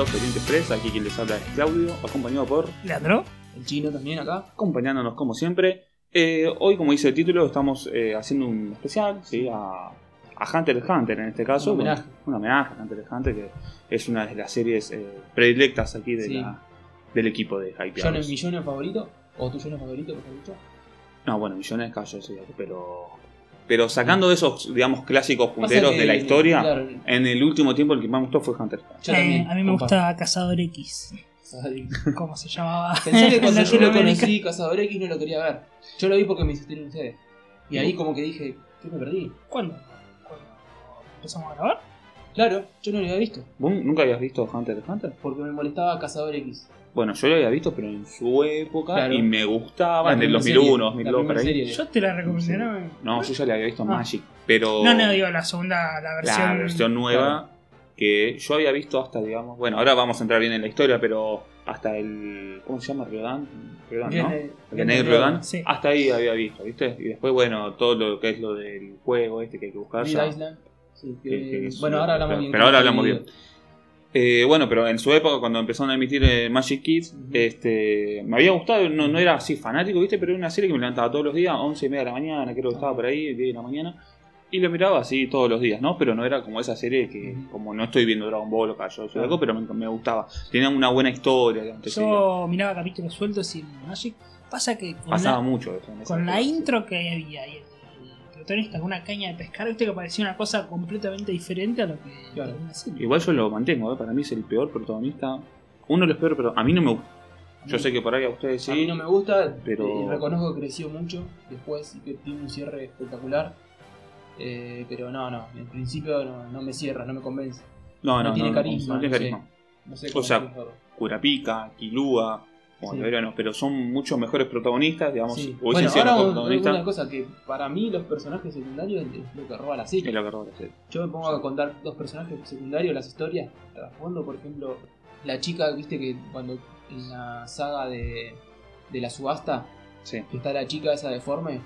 Oriente Express. Aquí quien les habla es Claudio, acompañado por. Leandro. El chino también acá. acompañándonos como siempre. Eh, hoy, como dice el título, estamos eh, haciendo un especial ¿sí? a, a Hunter x Hunter en este caso. Un homenaje. Un homenaje a Hunter x Hunter, que es una de las series eh, predilectas aquí de Sí. la- del equipo de ¿John Hypeados. es mi John favorito? ¿O tu John favorito, mejor dicho? No, bueno, millones callo, pero. Pero sacando de esos, digamos, clásicos punteros que- de la historia, claro, en el último tiempo el que más me gustó fue Hunter. x Hunter. yo Eh, también, a mí me gusta Cazador X, Ay, como se llamaba. Pensé que cuando yo lo conocí, Cazador X, no lo quería ver. Yo lo vi porque me insistieron ustedes. Y ahí como que dije, ¿qué me perdí? ¿Cuándo? ¿Cuándo empezamos a grabar? Claro, yo no lo había visto. ¿Vos nunca habías visto Hunter x Hunter? Porque me molestaba Cazador X. Bueno, yo lo había visto, pero en su época Claro. y me gustaba La en el primera 2001, serie, 2002, la por ahí. serie. Yo te la recomendé, Sí. ¿no? Yo ya le había visto Ah. Magic, pero No, no, digo la segunda, la versión. la versión nueva que yo había visto hasta, digamos, bueno, ahora vamos a entrar bien en la historia, pero hasta el, ¿cómo se llama? Riodan, Riodan, ¿no? René- Riodan, Sí. hasta ahí había visto, ¿viste? Y después, bueno, todo lo que es lo del juego este que hay que buscar. Ya- Island. Sí, que- que- bueno, ahora hablamos pero- bien. Pero ahora hablamos el bien. Eh, bueno, pero en su época, cuando empezaron a emitir eh, Magic Kids, este, me había gustado, no, no era así fanático, ¿viste? Pero era una serie que me levantaba todos los días, 11 y media de la mañana, creo que estaba por ahí, 10 de la mañana, y lo miraba así todos los días, ¿no? Pero no era como esa serie que, como no estoy viendo Dragon Ball o Cayo, Claro. algo, pero me, me gustaba. Tenía una buena historia. Yo miraba capítulos sueltos y Magic. Pasa que con, pasaba la, mucho eso. con la época. intro que había y el, con una caña de pescar, viste que parecía una cosa completamente diferente a lo que Claro. Igual yo lo mantengo, ¿eh? para mí es el peor protagonista, uno de los peores, pero a mí no me gusta. Yo sé que por ahí a ustedes sí. A mí no me gusta, pero- pero... reconozco que creció mucho después y que tiene un cierre espectacular. Eh, pero no, no, en principio no, no me cierra, no me convence. No, no no, tiene no, carisma, No, tiene sé. carisma. No sé O sea. Curapica, Kilua, como Sí. pero son muchos mejores protagonistas, digamos. Sí. o Bueno, ahora mejor un- protagonista una cosa que para mí los personajes secundarios es lo que roba la serie. es lo que roba la serie. Yo me pongo a contar dos personajes secundarios, las historias, trasfondo, por ejemplo, la chica, viste que cuando en la saga de, de la subasta, Sí. que está la chica esa deforme,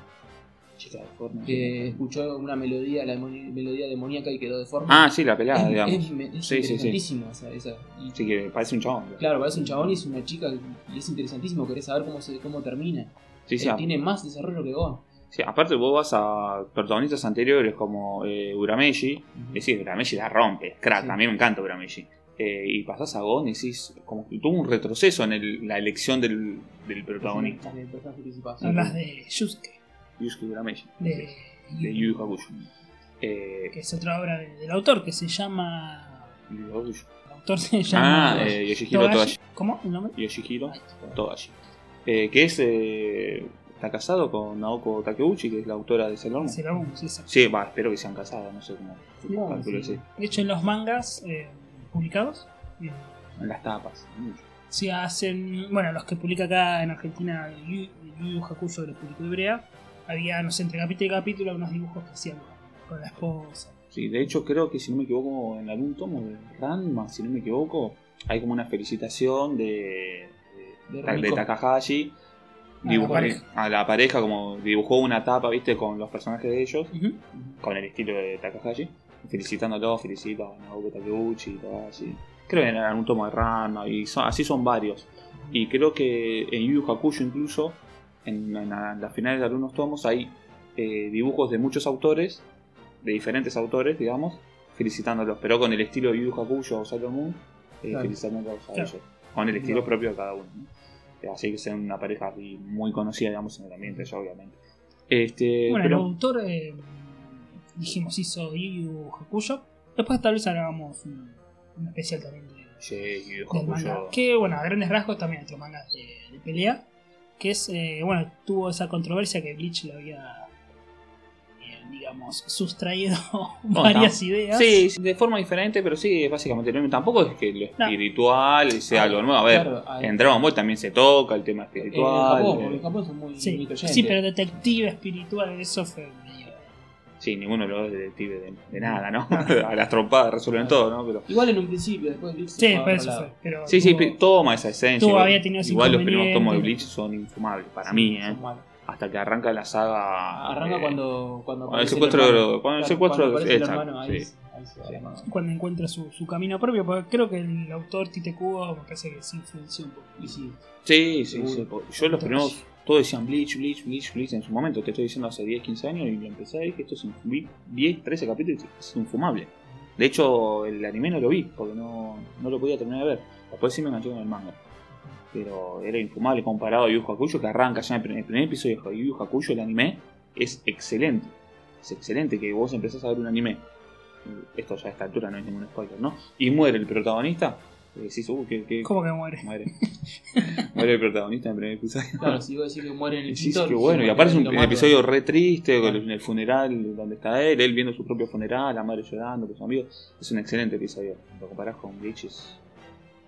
Chica de forma. que escuchó una melodía, la demoni- melodía demoníaca y quedó deforme. Ah, sí, la pelea, es, digamos. es, me- es Sí, sí, sí. interesantísimo esa, esa. Y, Sí, que parece un chabón. Claro, parece un chabón y es una chica y es interesantísimo, querés saber cómo se cómo termina. Sí, sí, Eh, a- tiene más desarrollo que vos. sí, aparte vos vas a protagonistas anteriores como eh, Urameshi, y sí, Urameshi la rompe, crack, Sí. a mí me encanta Urameshi. Eh, y pasás a Gon y decís, como que tuvo un retroceso en el- la elección del, del protagonista. Hablas de Yusuke, Yusuke Urameshi, de, de Yu Yu Hakusho. Eh, que es otra obra de- del autor que se llama. Yu Yu Hakusho. El autor se llama. Ah, eh, Yoshihiro Togashi. Togashi. ¿Cómo? ¿El nombre? Yoshihiro Togashi. Eh, que es. eh, está casado con Naoko Takeuchi, que es la autora de Sailor Moon. Sailor Moon, sí, exacto. Sí, va, espero que sean casados, no sé cómo. Calculo sí. De hecho, en los mangas eh, publicados, eh, En las tapas. mucho. se hacen. Bueno, los que publica acá en Argentina, Yu Yu Hakusho, que los publicó Ibrea, había, no sé, entre capítulo y capítulo, unos dibujos que hacían con, la esposa. Sí, de hecho, creo que si no me equivoco, en algún tomo de Ranma, si no me equivoco, hay como una felicitación de, de, De de Rumiko. Takahashi. A la dibujó- a la pareja, como dibujó una tapa, viste, con los personajes de ellos. Con el estilo de Takahashi, felicitándolo, felicita a Naoko Takeuchi y todo así. Creo que en algún tomo de Ranma, y son- así son varios. Y creo que en Yu Yu Hakusho incluso, en, en la- en las finales de algunos tomos, hay eh, dibujos de muchos autores, de diferentes autores, digamos, felicitándolos, pero con el estilo de Yu Hakusho o Sailor Moon, eh, Claro. felicitándolos a Claro. ellos, con el estilo propio de cada uno. ¿no? Eh, Así que sean una pareja así muy conocida, digamos, en el ambiente, ya obviamente. Este, Bueno, pero- el autor, eh, dijimos, hizo Yu Hakusho. Después, tal vez hagamos un, un especial también de, Sí, Yu del manga. Hakusho- Que, bueno, a grandes rasgos también otro manga de, de pelea. Que es, eh, bueno, tuvo esa controversia que Bleach le había, eh, digamos, sustraído No, varias ideas. Sí, de forma diferente, pero sí, básicamente lo mismo. Tampoco es que lo No. espiritual sea algo nuevo. A ver, Claro, en Dragon Ball también se toca el tema En espiritual. Eh, en Japón muy Sí, sí, pero detective espiritual, eso fue. Sí, ninguno de los dos es detective de, de nada, ¿no? a las trompadas resuelven todo, ¿no? Pero, Igual en un principio, después Bleach se Sí, después eso fue. Pero sí, sí, tuvo- toma esa esencia. igual había tenido ese igual los primeros tomos de. Bleach son infumables, para Sí, mí, ¿eh? Hasta que arranca la saga. Arranca eh, cuando, cuando cuando el secuestro hermano. de- cuando el Claro, secuestro cuando aparece el esta, hermano, ahí, sí. ahí se va la mano. cuando encuentra su, su camino propio, porque creo que el autor Tite Kubo me parece que sí influenció un poco. Y sí, Sí, sí, sí. Yo los primeros, todos decían Bleach, Bleach, Bleach, Bleach en su momento. Te estoy diciendo hace 10, 15 años y lo empecé a ver que esto es vi 10, 13 capítulos es infumable. De hecho, el anime no lo vi porque no, no lo podía terminar de ver. Después sí me enganché con el manga. Pero era infumable comparado a Yu Hakusho que arranca ya en el primer, episodio de Yu Hakusho, el anime es excelente. Es excelente que vos empezás a ver un anime. Esto ya a esta altura no es ningún spoiler, ¿no? Y muere el protagonista. Y decís, uh, que, que, ¿Cómo que muere? Muere. Muere el protagonista en el primer episodio. claro, si vos decís que muere en el sí, escritor, qué bueno. Y es un matan. episodio re triste, con Claro. el- en el funeral donde está él, él viendo su propio funeral, la madre llorando, con sus amigos. Es un excelente episodio. Lo comparás con Bleach, es,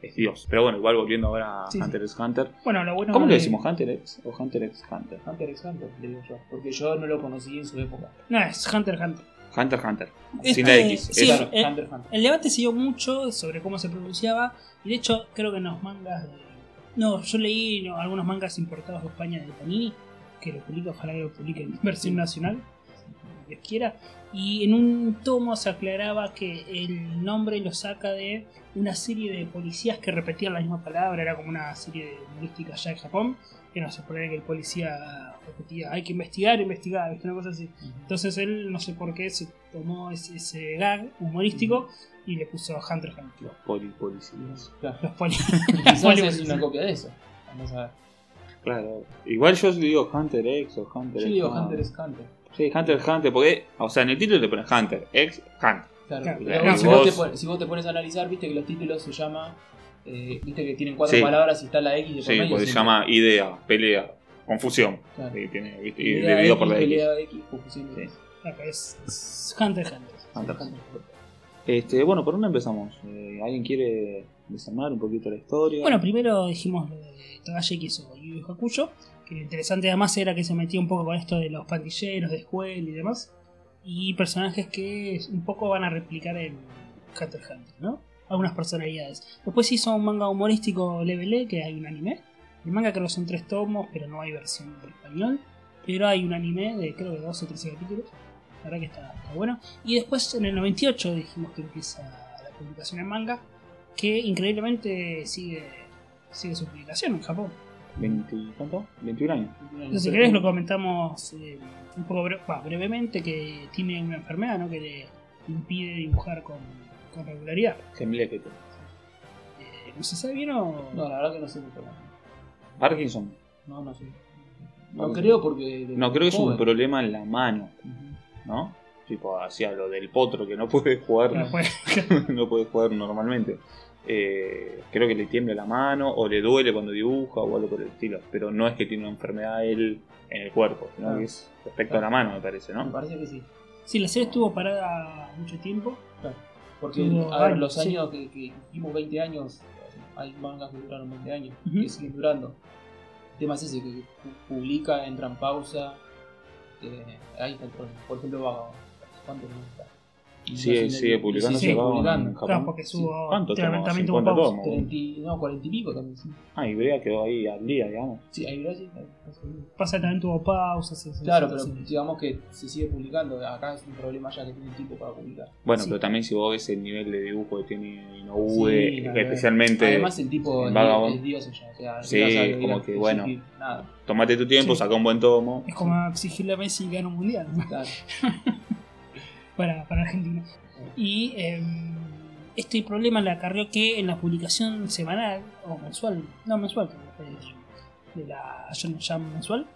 es Dios. Pero bueno, igual volviendo ahora a Sí. Hunter x Hunter. Bueno, lo bueno ¿Cómo le de- decimos? ¿Hunter x o Hunter x Hunter? Hunter x Hunter, le digo yo. Porque yo no lo conocí en su época. No, es Hunter x Hunter. Hunter x Hunter. Este- Sin la X. sí, Es- Claro, eh, Hunter x Hunter. El debate siguió mucho sobre cómo se pronunciaba. Y de hecho, creo que en los mangas de. No, yo leí no, algunos mangas importados de España de Panini. Que lo publica, ojalá que lo publique en versión nacional. si Dios quiera. Y en un tomo se aclaraba que el nombre lo saca de una serie de policías que repetían la misma palabra. Era como una serie de humorística ya en Japón. Que no se ponía que el policía hay que investigar, investigar, ¿viste? una cosa así. Entonces él, no sé por qué, se tomó ese, ese gag humorístico y le puso Hunter x Hunter. Los poli policías. Claro. Los poli. Quizás poli- es una copia de eso. Vamos a ver. Claro. Igual yo digo Hunter x o Hunter Yo x. digo no. Hunter x Hunter. Sí, Hunter x Hunter, porque, o sea, en el título te pones Hunter x Hunter. Claro, Claro, pero claro. si, vos te vos- pon- si vos te pones a analizar, viste que los títulos se llama. eh, viste que tienen cuatro Sí. palabras y está la X de por Sí, medio. porque se llama idea, pelea, confusión. Claro. Y, tiene, y dividido por la X. X, confusión Sí. Es, es Hunter x Hunter. Hunter x Hunter. Este, bueno, ¿por dónde empezamos? Eh, ¿Alguien quiere desarmar un poquito la historia? Bueno, primero dijimos lo de Tagashi que hizo Yu Hakusho. Que lo interesante además era que se metía un poco con esto de los pandilleros de escuela y demás. Y personajes que un poco van a replicar en Hunter x Hunter, ¿no? Algunas personalidades. Después hizo un manga humorístico Level E, que hay un anime. El manga creo que son tres tomos, pero no hay versión en español. Pero hay un anime de creo que 12 o 13 capítulos. La verdad que está, está bueno. Y después en el 98 dijimos que empieza la publicación en manga. Que increíblemente sigue, sigue su publicación en Japón. 20, ¿Cuánto? 21 años. Entonces, si querés lo comentamos eh, un poco bre- bah, brevemente que tiene una enfermedad ¿no? que le impide dibujar con, con regularidad. Gemlequete. Eh, ¿No se sabe bien o...? No, la verdad que no sé mucho más. Parkinson. No, no sé. No creo porque. No, creo que es un problema en la mano. ¿no? Tipo, hacía lo del potro que no puede jugar, No puede- no puede jugar normalmente. Eh, creo que le tiembla la mano o le duele cuando dibuja o algo por el estilo. Pero no es que tiene una enfermedad él en el cuerpo, sino Claro. que es respecto a la mano, me parece, Me ¿no? parece que sí. Sí, la serie estuvo parada mucho tiempo. Porque, Tuvo a ver, años, los sí. años que, que hicimos 20 años, hay mangas que duraron 20 años, Ujú. que siguen durando. El tema es ese, que pu- publica, entra en pausa. eh, ahí está el problema. Por ejemplo, Vago. ¿Cuánto no está? Sigue, sigue publicando, sí, se sí, va en publicando. Japón. Claro, porque Sí. subo... ¿Cuánto también, tomos? también tuvo 50 pausa. tomos. 30 y- no, 40 y pico también, sí. Ah, y Brea quedó ahí al día, digamos. Sí, o menos. Pasa que también tuvo pausas. sí, sí, Claro, sí, pero sí. digamos que se sigue publicando. Acá es un problema ya que tiene tiempo para publicar. Bueno, Sí. pero también si vos ves el nivel de dibujo que tiene Inoue, Sí, especialmente Además, el tipo en es, dios ya. O sea, Sí, como que, bueno. Nada. tomate tu tiempo, Sí. saca un buen tomo. Es como exigirle a Messi gane un mundial. Claro. para, para Argentina. Y eh, este problema le acarreó que en la publicación semanal o mensual, no mensual, de, la Shonen Jump mensual,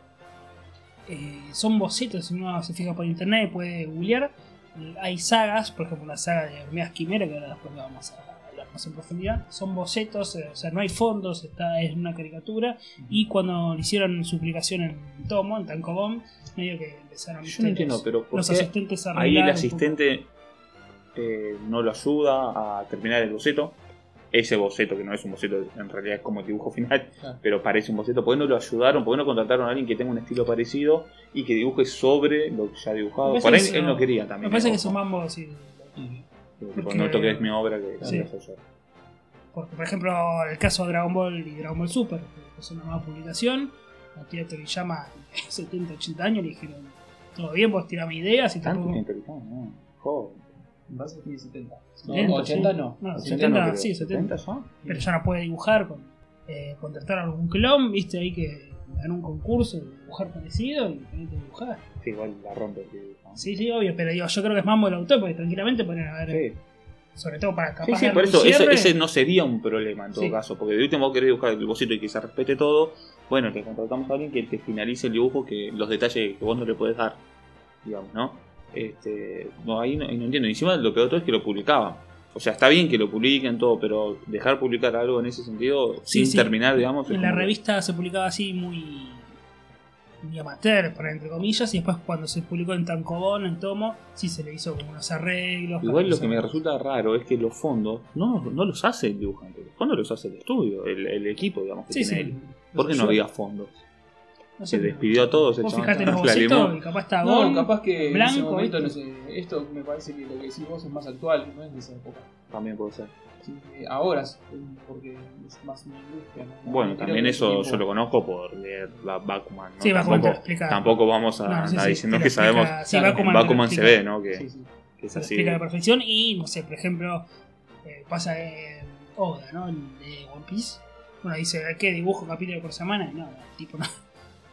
eh, son bocetos. Si uno se fija por internet, puede googlear. Hay sagas, por ejemplo, la saga de Hormigas Quimera, que ahora después vamos a más en profundidad. Son bocetos, eh, o sea, no hay fondos, está, es una caricatura. Y cuando hicieron su publicación en Tomo, en Tankobon, medio que empezaron Yo no entiendo, los, pero ¿por los qué asistentes a ahí el un asistente eh, no lo ayuda a terminar el boceto? Ese boceto, que no es un boceto, en realidad es como el dibujo final, pero parece un boceto. ¿Por qué no lo ayudaron? ¿Por qué no contrataron a alguien que tenga un estilo parecido y que dibuje sobre lo que ya ha dibujado? Me Por ahí él no quería Me también. parece que ojo. son mambo así. Tipo, No toques mi obra que Sí. yo. Porque, por ejemplo, el caso de Dragon Ball y Dragon Ball Super, que es una nueva publicación, la tía Toriyama, 70, 80 años, le dijeron: Todo bien, vos tirame ideas y Tanto tiene Toriyama, no. Parece que tiene 70. No, Lento, 80 sí. no. No, 70 70 creo. sí, 70. ya. Pero ya no puede dibujar con eh, contratar a algún clon, viste ahí que ganó un concurso de dibujar parecido y ponete a dibujar. Sí, igual la rompe el dibujo. Sí, sí, obvio, pero digo, yo creo que es mambo del autor porque tranquilamente pueden haber, Sí. sobre todo para capaz Sí, por eso ese, no sería un problema en todo Sí. caso, porque de último vos querés dibujar el bocito y que se respete todo, bueno, te contratamos a alguien que te finalice el dibujo, que los detalles que vos no le podés dar, digamos, ¿no? Este, no, ahí no, ahí no entiendo. Y encima lo peor todo es que lo publicaban. O sea, está bien que lo publiquen todo, pero dejar publicar algo en ese sentido Sí, sin sí. terminar, digamos. En la como revista se publicaba así muy, muy amateur, para entre comillas, y después cuando se publicó en Tancobón, en Tomo, sí se le hizo como unos arreglos. Igual lo que me resulta raro es que los fondos no, no los hace el dibujante, los fondos los hace el estudio, el, el equipo, digamos, que Sí, tiene sí. él. ¿Por qué no había fondos? No sé, Se despidió a todos, el Vos fijate limó. bocetos y capaz está No, capaz que en blanco, ese momento, no sé, esto me parece que lo que decís vos es más actual, no es de esa época. También puede ser. Sí, eh, ahora, porque es más una industria. ¿no? Bueno, Creo también eso tiempo- yo lo conozco por leer la Bakuman. ¿no? Sí, Bakuman te lo tampoco, explica. tampoco vamos a No, sí, diciendo que explica- sabemos sí, en Bakuman se ve, ¿no? Que, Sí, sí. que es así. explica a la perfección y, no sé, por ejemplo, eh, pasa en Oda, ¿no? El de One Piece. Bueno, dice, ¿qué dibujo capítulo por semana? No, el tipo no.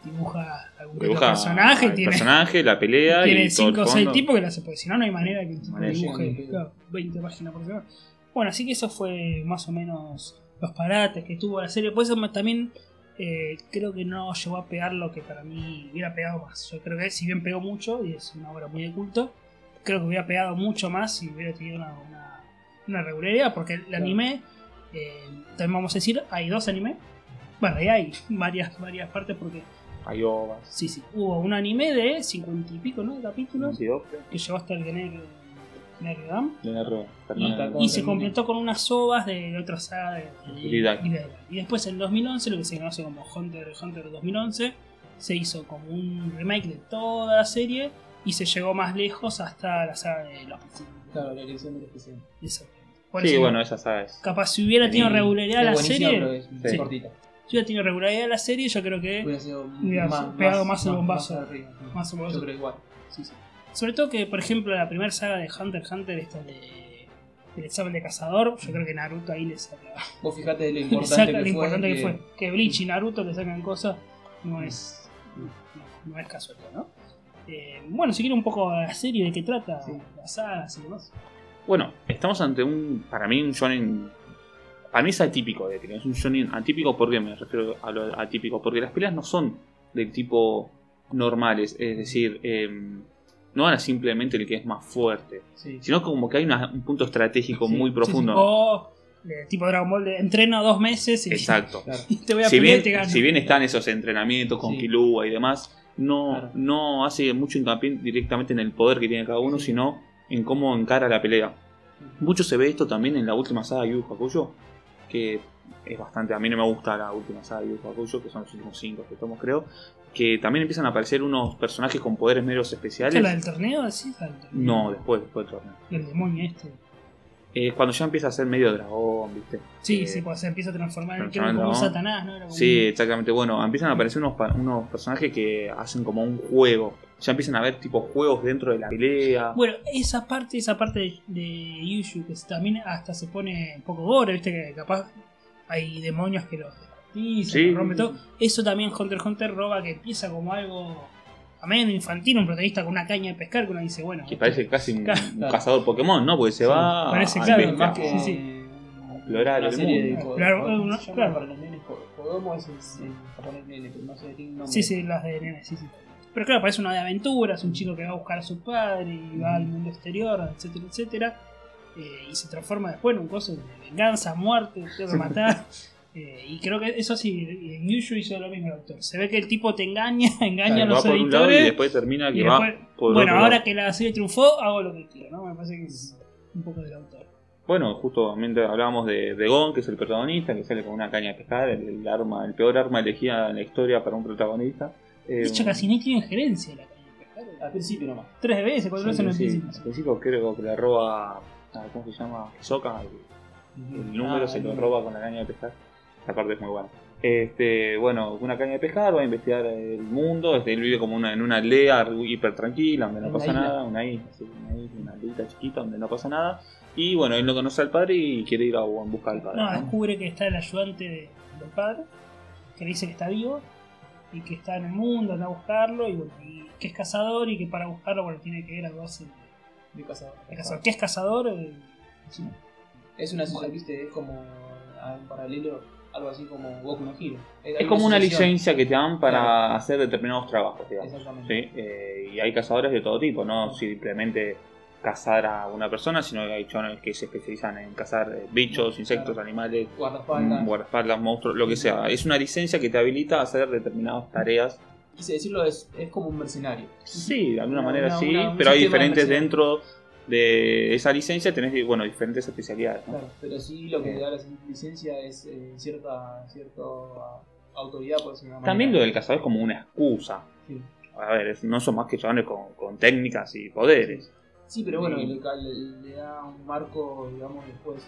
Dibuja algún Dibuja personaje, el tiene, personaje, la pelea tiene y el 5 o 6 fondo. tipos que lo hace, porque si no, no hay manera que el tipo dibuje claro, 20 páginas por semana. Bueno, así que eso fue más o menos los parates que tuvo la serie. Pues eso también eh, creo que no llegó a pegar lo que para mí hubiera pegado más. Yo creo que si bien pegó mucho, y es una obra muy de culto, creo que hubiera pegado mucho más si hubiera tenido una, una, una regularidad, porque el anime, eh, también vamos a decir, hay dos animes. Bueno, ahí hay varias, varias partes porque Hay ovas. sí, sí, hubo un anime de 50 y pico, ¿no? De capítulos 22, creo. que llegó hasta el Gener Nergam De y, y se completó con unas ovas de otra saga de, de-. Y después en 2011, lo que se conoce como Hunter Hunter 2011, se hizo como un remake de toda la serie y se llegó más lejos hasta la saga de los. Claro, la elección del especial. Exactamente. Sí, bueno, esa saga es. capaz si hubiera tenido regularidad la serie, es Sí. cortita. Si hubiera tenido regularidad la serie, yo creo que Hubiera sido Hubiera más, pegado más el bombazo. Más arriba. Más bombazo. Yo creo igual. Sí, sí. Sobre todo que, por ejemplo, la primera saga de Hunter x Hunter, esta de el examen de cazador, yo creo que Naruto ahí le saca, Vos fijate lo importante saca que lo fue. importante que fue. Que Bleach y Naruto le sacan cosas, no es, no, no es casualidad, ¿no? Eh, bueno, si quiere un poco la serie de qué trata, Sí. las sagas y demás. Bueno, estamos ante un. Para mí, un shonen. Para mí es atípico, de hecho, es un shonen atípico. ¿Por qué me refiero a lo atípico? Porque las peleas no son del tipo normales, es decir, em, no van a simplemente el que es más fuerte, Sí. sino como que hay una- un punto estratégico Sí, muy profundo. Sí. O eh, tipo Dragon Ball de entreno dos meses y, Exacto. Claro. y te voy a Si bien, y te gano. si bien están esos entrenamientos con Sí. Killua y demás, no, Claro. no hace mucho hincapié directamente en el poder que tiene cada uno, sino en cómo encara la pelea. Mucho se ve esto también en la última saga de Yu Hakusho, que es bastante. A mí no me gusta la última saga de Yu Hakusho, que son los últimos cinco que tomos, creo. Que también empiezan a aparecer unos personajes con poderes meros ¿Esta especiales. es la del torneo? ¿Sí? La del torneo. No, después, después del torneo. El demonio este. Eh, cuando ya empieza a ser medio dragón, ¿viste? Sí, Eh, sí, pues se empieza a transformar en transformar en como dragón. Satanás, ¿no? Era como Sí, exactamente. Bueno, empiezan a aparecer unos, unos personajes que hacen como un juego. Ya empiezan a ver tipo juegos dentro de la pelea. Bueno, esa parte, esa parte de, de Yushu que también hasta se pone un poco gore, viste que capaz hay demonios que los descuartizan, Sí. rompen todo. Eso también Hunter x Hunter roba que empieza como algo ameno, infantil, un protagonista con una caña de pescar que uno dice, bueno, Que parece casi un, Claro. un cazador Pokémon, ¿no? Porque se Sí, va parece al claro, más que Sí, sí. Explorar el serie de mundo. Claro, ¿Cómo una- se llama claro. para los nenes? Kodomo es en, en japonés nene, pero no sé, nombre. Sí, sí, las de nene, sí, sí. Pero claro, parece una de aventuras, un chico que va a buscar a su padre y va al mundo exterior, etcétera, etcétera. eh, y se transforma después en un coso de venganza, muerte, tengo que matar. Eh, y creo que eso sí, en Yushu hizo lo mismo el autor. Se ve que el tipo te engaña, engaña Claro, a los va por un lado y editores. después termina que y va después- por bueno, otro ahora lado. que la serie triunfó, hago lo que quiero, ¿no? Me parece que es un poco del autor. Bueno, justamente hablábamos de, de Gon, que es el protagonista, que sale con una caña de pescar, el, el arma, el peor arma elegida en la historia para un protagonista. Eh, casi ni tiene injerencia la caña de pescar. Al principio nomás. Tres veces, cuatro veces en el principio. al principio creo que le roba, a- ¿cómo se llama? Hisoka, el, el número Ah, se lo roba con la caña de pescar. Esa parte es muy buena. Este, bueno, una caña de pescar, va a investigar el mundo. Este, él vive como una, en una aldea hiper tranquila, donde no pasa isla. nada, una isla, sí, una isla, una aldita chiquita donde no pasa nada. Y bueno, él no conoce al padre y quiere ir a, en busca del padre. No, ¿no? descubre que está el ayudante de- del padre, que le dice que está vivo y que está en el mundo, anda a buscarlo y, bueno, y que es cazador y que para buscarlo bueno, tiene que graduarse De cazador. de cazador. ¿Qué es cazador? Eh, sí. Es una asociación, viste, es como un paralelo, algo así como Goku no Hero. Es como una asociación. licencia que te dan para Claro. hacer determinados trabajos, digamos. Exactamente. ¿sí? Eh, y hay cazadores de todo tipo, no simplemente cazar a una persona, sino que hay chones que se especializan en cazar eh, bichos, insectos, animales, Guardaespaldas. guardaespaldas, monstruos, lo que sea. Es una licencia que te habilita a hacer determinadas tareas. Quise decirlo, es, es como un mercenario. Sí, de alguna Una- manera una- sí, una- pero hay de diferentes dentro de esa licencia, tenés bueno, diferentes especialidades. ¿no? Claro, pero sí lo que da la licencia es eh, cierta, cierta autoridad, por decirlo de También lo del cazador es como una excusa. Sí. A ver, no son más que chavales con, con técnicas y poderes. Sí, pero bueno, Sí. le, le- da un marco, digamos, después.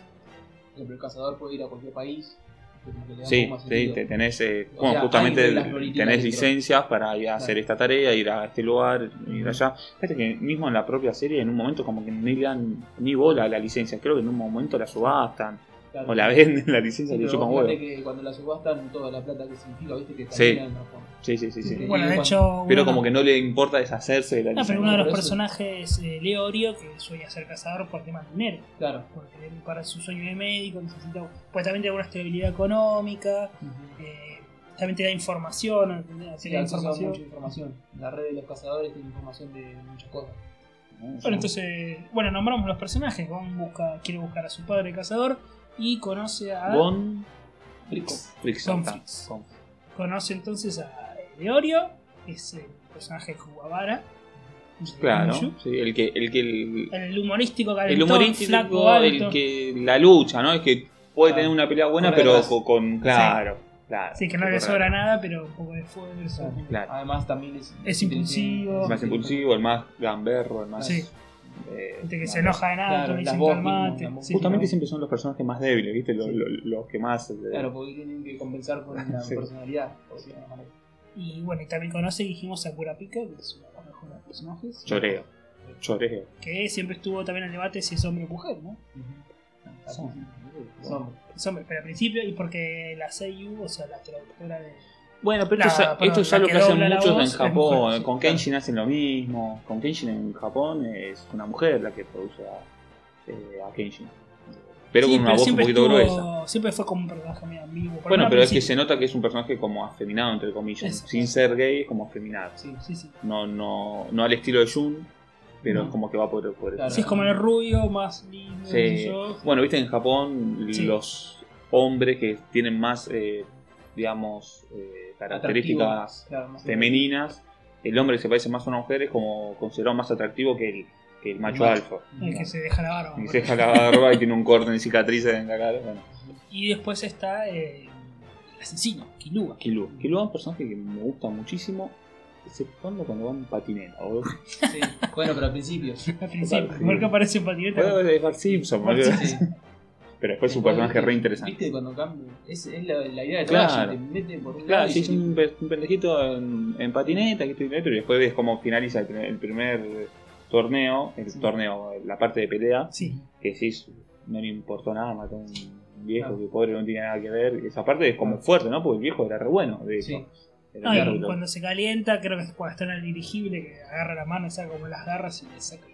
El cazador puede ir a cualquier país. Sí, sí, te tenés, eh, bueno, sea, justamente tenés licencias para ir a hacer esta tarea, ir a este lugar, ir allá. Fíjate que mismo en la propia serie, en un momento como que ni le dan ni bola a la licencia, creo que en un momento la subastan Claro. o la venden la licencia Sí, y pero chupan huevo. que cuando la subastan, toda la plata que significa, viste que Sí. Sí, sí, sí, sí. Sí. Bueno, de cuando- hecho. Pero uno- como que no le importa deshacerse de la No, pero uno de los personajes, eh, Leorio, que suele ser cazador por temas de dinero. Claro. Porque para su sueño de médico necesita. Pues también tiene una estabilidad económica. eh, también te da información. Sí, Te da información. mucha información. La red de los cazadores tiene información de muchas cosas. Bueno, entonces, bueno, nombramos los personajes. Gon busca, quiere buscar a su padre cazador y conoce a. Frix. Gon. Conoce entonces a Leorio, que es el personaje de Kuwabara. Claro, sí, el que, el que el, El humorístico calentón, el humorístico, flaco, alto. el que la lucha, ¿no? Es que puede Claro. tener una pelea buena, pero con, con- claro, claro. Sí, que no le sobra nada, pero un poco de fuerza. Claro. Además, también es. Es impulsivo. El más impulsivo, el más gamberro, el más. Sí. Eh, Gente que se enoja de nada, Claro, las voz calmate. mismo, la voz. Sí, Justamente claro. siempre son los personajes más débiles, ¿viste? Los, Sí. los- los que más. eh, Claro, porque tienen que compensar con la Sí. personalidad, por. Y bueno, y también conoce, dijimos, a Kurapika, que es uno de los mejores personajes. Choreo. Choreo. Que siempre estuvo también en el debate si es hombre o mujer, ¿no? Son. Son. Es hombre, pero al principio, y porque la Seiyu, o sea, la traductora de. Bueno, pero La- esto, es- esto es algo que que hacen muchos voz en Japón. mujer, sí, con claro. Kenshin hacen lo mismo. Con Kenshin en Japón es una mujer la que produce a, eh, a Kenshin. Pero Sí, con una voz un poquito estuvo- gruesa. Siempre fue como un personaje medio ambiguo. por Bueno, pero es que se nota que es un personaje como afeminado, entre comillas. Eso. Sin ser gay, es como afeminado. Sí. Sí, sí. No, no, no al estilo de Jun, pero No. es como que va por, por Claro. Sí, es como el rubio, más lindo. Sí. Bueno, viste en Japón Sí. los hombres que tienen más, eh, digamos, eh, características claro, femeninas, el hombre que se parece más a una mujer es como considerado más atractivo que el, que el macho macho. alfa. El que se deja la barba. Y se deja la barba y tiene un corte de cicatrices en la cara. Bueno, Y después está eh, el asesino, Kilua. Killua. Killua es un personaje que me gusta muchísimo, exceptuando cuando va en patineta. Sí. Bueno, pero al principio. Al principio, porque aparece en patineta. Bueno, es Bart Simpson. Sí. Pero después es un personaje re interesante. ¿Viste cuando cambia? Es, es la, la idea de Claro. Trash, te mete por un Claro, sí, es un, un pendejito en, en patineta, que estoy y después ves cómo finaliza el primer, el primer torneo, el Sí. torneo, la parte de pelea, Sí. que sí, no le importó nada, mató a un viejo Claro. que pobre no tiene nada que ver. Esa parte es como Claro. fuerte, ¿no? Porque el viejo era re bueno, de hecho. Sí. No, y cuando se calienta, creo que es cuando está en el dirigible, que agarra la mano y saca como las garras y le saca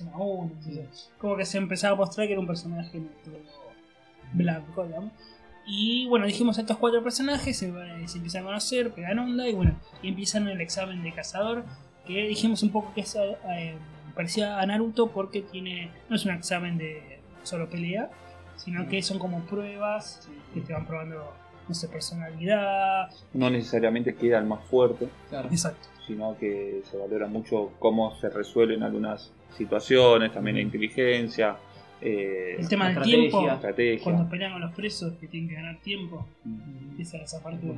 entonces, Como que se empezaba a mostrar que era un personaje blanco, digamos. Y bueno, dijimos a estos cuatro personajes, se, van- se empiezan a conocer, pegan onda y bueno, y empiezan el examen de cazador, que dijimos un poco que es eh, parecía a Naruto porque tiene no es un examen de solo pelea, sino que son como pruebas que te van probando, no sé, personalidad. no necesariamente queda el más fuerte, Claro. Exacto. sino que se valora mucho cómo se resuelven algunas situaciones, también la inteligencia, eh, El tema del tiempo, estrategia. cuando pelean con los presos que tienen que ganar tiempo, empieza esa parte de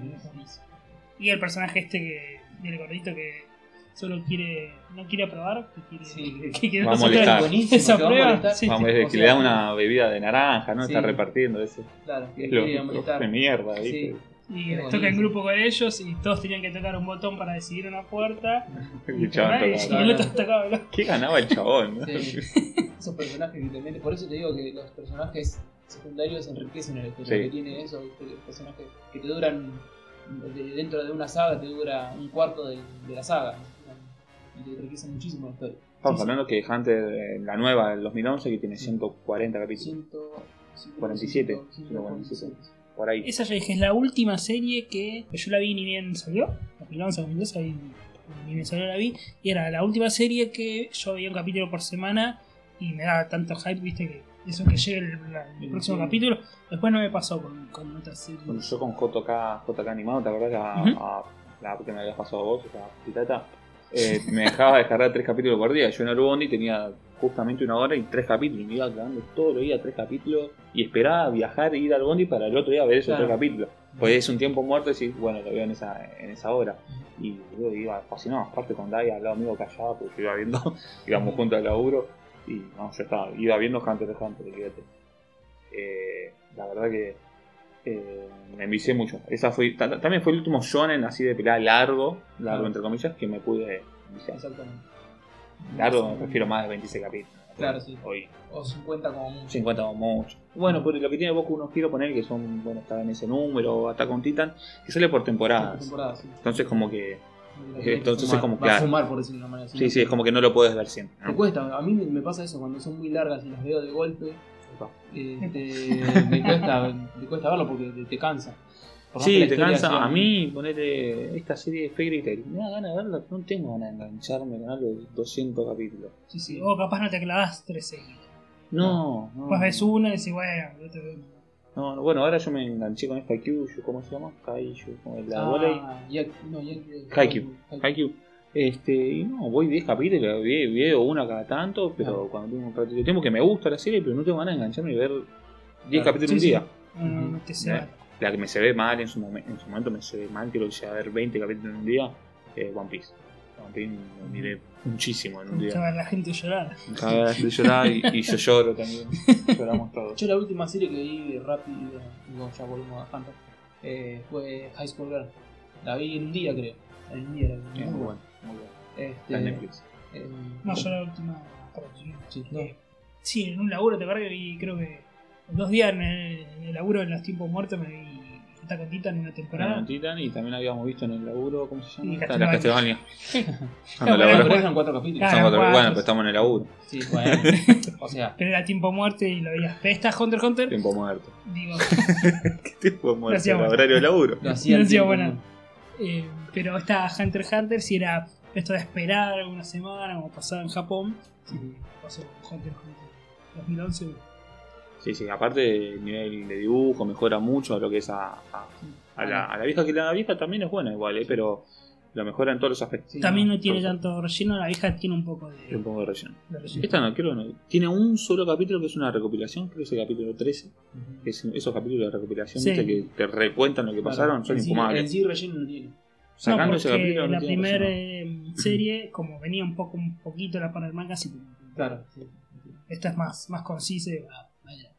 Y el personaje este que, del gordito que solo quiere, no quiere aprobar, que quiere, Sí, que quiere va a esa que va a prueba. molestar. Sí, Vamos, sí. es o que sea- le da una bebida de naranja, ¿no? Sí. Está repartiendo ese. Claro, que Es lo, quiere lo molestar. de mierda, ¿viste? Y Qué les toca en grupo con ellos y todos tenían que tocar un botón para decidir una puerta. Y el chabón Y tocaba. el otro tocaba el otro. ¿Qué ganaba el chabón? no? Sí. Esos personajes que te meten. Por eso te digo que los personajes secundarios enriquecen el historia Sí. que tiene eso. ¿viste? Los personajes que te duran de- dentro de una saga, te dura un cuarto de, de la saga. Y te enriquecen muchísimo la historia. Estamos hablando que Hunter, eh, la nueva del 2011, que tiene 140 capítulos. 47, 147. Por ahí. Esa ya dije, es la última serie que yo la vi ni bien salió. 2011, 2012, ahí ni bien salió la vi. Y era la última serie que yo veía un capítulo por semana y me daba tanto hype, viste, que eso que llegue el, la- el Sí, próximo sí. capítulo. Después no me pasó con, con otras series. Bueno, yo con JK, JK animado, ¿te acordás que a, Ujú. a la que me habías pasado vos, esa pitata? Eh, me dejaba descargar tres capítulos por día. Yo en Arubondi tenía justamente una hora y tres capítulos. Y me iba quedando todos los días tres capítulos. Y esperaba viajar e ir al Bondi para el otro día ver esos Claro. tres capítulos. Pues es un tiempo muerto y decís, bueno, lo veo en esa, en esa hora. Y yo iba fascinado. Aparte con Dai al lado mío callado, porque yo iba viendo, íbamos juntos al laburo. Y no, yo estaba, iba viendo Hunter x Hunter, fíjate. Eh, la verdad que eh, me envicié mucho. Esa fue, ta- también fue el último shonen así de pelada largo, largo entre comillas, que me pude enviciar. Exactamente. Largo me refiero más de 26 capítulos. Claro, sí. Hoy O 50 como mucho. 50 o mucho. Bueno, por lo que tiene Boku unos quiero poner que son, bueno, está en ese número, Attack on Titan, que sale por Por temporadas. temporada, sí. Entonces como que, que entonces fumar. como claro. fumar, por decirlo de una manera. sí, sí, es como que no lo puedes ver siempre. ¿no? cuesta, a mí me me pasa eso cuando son muy largas y las veo de golpe. Eh, te- me, cuesta, me cuesta verlo porque te, te cansa. Por Sí, te cansa. A mí, ponete esta serie de Fairy Tail. Me da ganas de verla, no tengo ganas de engancharme con algo de 200 capítulos. Sí, sí. O capaz no te clavas tres seguidos. No, no. Después ves una y decís, bueno, yo te veo. No, no, bueno, ahora yo me enganché con esta Kyushu, ¿cómo se llama? Kaiju, la Ah, volei. no, Haikyuu. Haikyuu. Este, y no, voy 10 capítulos, veo una cada tanto, pero Ah. cuando tengo un ratito de tiempo que me gusta la serie, pero no tengo ganas de engancharme y ver 10 Claro. capítulos Sí, un sí. día. No, no, no te se Eh, va. La que me se ve mal en su, momen- en su momento me se ve mal, quiero que a ver 20 capítulos en un día, eh, One Piece. One Piece me miré muchísimo en un día. ver la gente llorar. Cada vez de llorar y, y yo lloro también. Lloramos todos. Yo la última serie que vi rápido, digo, ya volvimos a Hunter, eh, fue High School Girl. La vi en un día, creo. En un día la vi. Es muy bueno, muy bueno. Este, Netflix. eh, No, yo la última. Sí, Eh, no. Sí, en un laburo, te acuerdas que vi, creo que dos días en el, en el laburo en los tiempos muertos me vi Attack on Titan en una temporada. Titan y también habíamos visto en el laburo, ¿cómo se llama? Y Está, la Castlevania. Castlevania. Ah, Cuando bueno, laburo- pero eran cuatro capítulos. Claro. Son cuatro- cuatro. bueno, pues estamos en el laburo. Sí, bueno. o sea, Pero era tiempo muerte y lo veías. ¿Pero esta Hunter x Hunter? Tiempo muerto. Digo, ¿Qué tiempo muerto? Bueno. horario de laburo. lo hacía No hacía buena. ¿no? eh, pero esta Hunter x Hunter si era esto de esperar una semana como pasaba en Japón. Sí, pasó con Hunter Hunter 2011. Sí, sí, aparte el nivel de dibujo mejora mucho a lo que es a, a, a la, a la vieja, que la vieja también es buena igual, ¿eh? pero lo mejora en todos los aspectos. Sí, También no, tiene tanto relleno, la vieja tiene un poco de, un poco de relleno. de relleno. Esta no, creo que no. Tiene un solo capítulo que es una recopilación, creo que es el capítulo 13. Ujú. Que es esos capítulos de recopilación que te recuentan lo que Claro, pasaron, son en sí- infumables. En sí relleno no tiene. Sacando no, porque la primera eh, serie, como venía un poco un poquito la para el manga, así que Claro, sí. esta es más, más concisa. y, ah, vaya.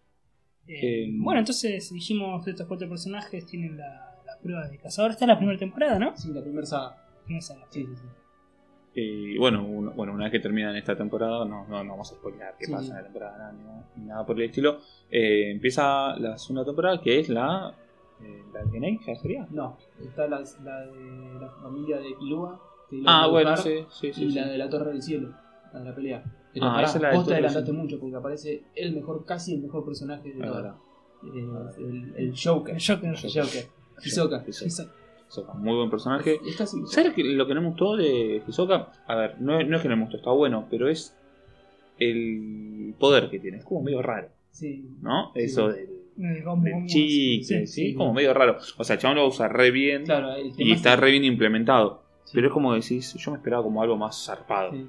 Eh, Eh, bueno, entonces dijimos que estos cuatro personajes tienen la, la prueba de cazador. Esta es la primera temporada, ¿no? Sí, la primera saga. Primera saga. Sí, sí, sí. Y bueno, un- bueno, una vez que terminan esta temporada, no, no, no vamos a spoiler qué Sí. pasa en la temporada nada, ni, ni nada por el estilo. Eh, empieza la segunda temporada que es la. Eh, ¿La de Genei? ¿Ya sería? No, está la, la de la familia de Kilua. que Ah, bueno, buscar, sí, sí, sí. y sí. la de la Torre del Cielo, la de la pelea. Pero Ah, pará, esa es la de vos te adelantaste Cielo. mucho porque aparece el mejor, casi el mejor personaje de Es todo. verdad. Eh, el, el Joker. El Joker. El Joker. Hisoka. Hisoka. Hisoka, Muy buen personaje. Casi. ¿Sabes que lo que no me gustó de Hisoka? A ver, no, no es que no me gustó, está bueno, pero es el poder que tiene. Es como medio raro, Sí. ¿no? Sí. Eso del, del como- chicle, sí, sí. es como medio raro. O sea, el chabón lo usa re bien Claro, el y está es- re bien implementado. sí, Pero es como decís, yo me esperaba como algo más zarpado. sí.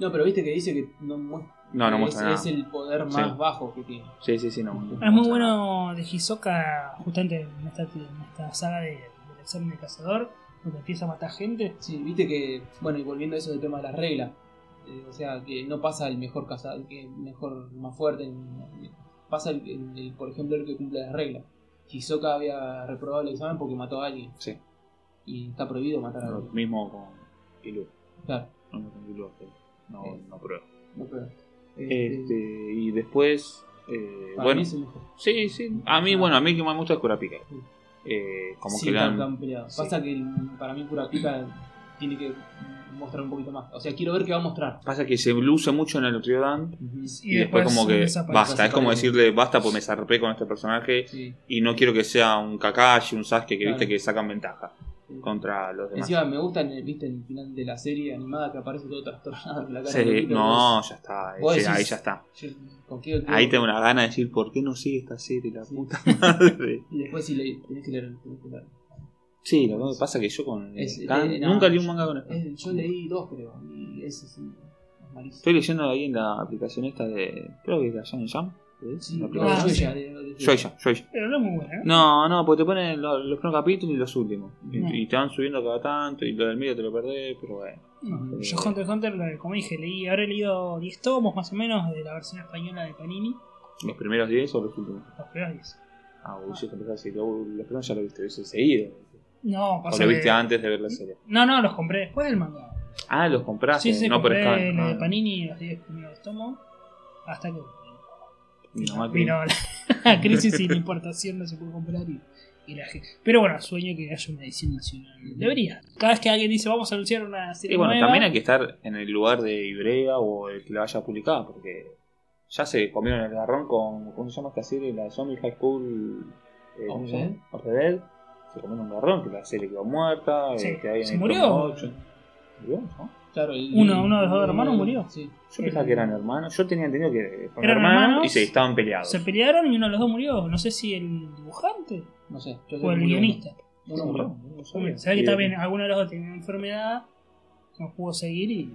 No, pero viste que dice que no muestra. No, no es, muestra nada. es el poder más Sí. bajo que tiene. Sí, sí, sí, no. no Es muy bueno de Hisoka, justamente en esta, en esta saga de, del examen de cazador, donde empieza a matar gente. Sí, viste que, bueno, y volviendo a eso del tema de las reglas, eh, o sea, que no pasa el mejor cazador, que mejor, más fuerte, pasa el, el- el, por ejemplo, el que cumple las reglas. Hisoka había reprobado el examen porque mató a alguien. Sí. Y está prohibido matar a Lo alguien. mismo con Killua. Claro, No, no con Killua, pero no, prueba. no prueba. Este, y después. eh, para bueno, mí es el mejor. sí, sí. A mí, bueno, a mí que más me gusta es Kurapika. Eh, como Sí, que tan- han- sí. Pasa que el- para mí Kurapika tiene que mostrar un poquito más. O sea, quiero ver qué va a mostrar. Pasa que se luce mucho en el Ryodan. Y, Y, después, como que desaparece. basta, es como decirle basta porque me zarpé con este personaje Sí. y no quiero que sea un Kakashi, un Sasuke que Claro. viste que sacan ventaja sí. contra los demás. Encima me gusta, en el, viste, en el final de la serie animada que aparece todo trastornado en la cara. Sí, loquito, no, ya está, Vos sí, decís- ahí ya está. yo- ¿con qué- qué- Ahí tengo una gana de decir por qué no sigue esta serie, la Sí. puta madre. Y después si le tenés que leer. tenés que leer. Sí, lo que pasa es que yo con Es- eh, no, nunca leí un manga con Scan. Eh, yo leí dos, creo. Y ese sí, es malísimo. Estoy leyendo ahí en la aplicación esta de. Creo que es la Shonen Jump. ¿es? Sí, La no, aplicación. Ah, Shueisha. Pero no es muy buena, ¿eh? No, no, porque te ponen lo- los primeros capítulos y los últimos. Y, No. y te van subiendo cada tanto y lo del medio te lo perdés, pero bueno. No, yo Hunter x Hunter, como dije, leí, habré leído 10 tomos más o menos de la versión española de Panini, ¿Los primeros 10 o los últimos? los primeros 10. Ah, uy, yo pensaba que lo- los primeros ya lo viste, viste seguido. No, O pasa lo viste que- antes de ver la serie. No, no, los compré después del manga. Ah, los compraste, Sí, sí, no por Scan. lo de Ah, Panini los 10 primeros tomos, hasta que que- vino la, la crisis la importación no se puede comprar y, y la Pero bueno, sueño que haya una edición nacional. Debería. Cada vez que alguien dice vamos a anunciar una serie Y bueno, nueva, también hay que estar en el lugar de Ibrea o el que la vaya a publicar, porque ya se comieron el garrón con. ¿Cómo se llama esta serie? La Zombie High School. Eh, ¿Cómo se llama? Se comieron un garrón, que la serie quedó muerta, eh, Sí, que hay en se el murió. tomo ocho. ¿Murió? ¿No? Claro, el- Uno- uno de los dos hermanos murió. Sí. Yo pensaba que eran hermanos. Yo tenía entendido que eran hermanos, hermanos, y se estaban peleados. se pelearon y uno de los dos murió. No sé si el dibujante No sé. yo o el guionista. uno. Uno murió. No ve que también alguno de los dos tenía una enfermedad, no pudo seguir y.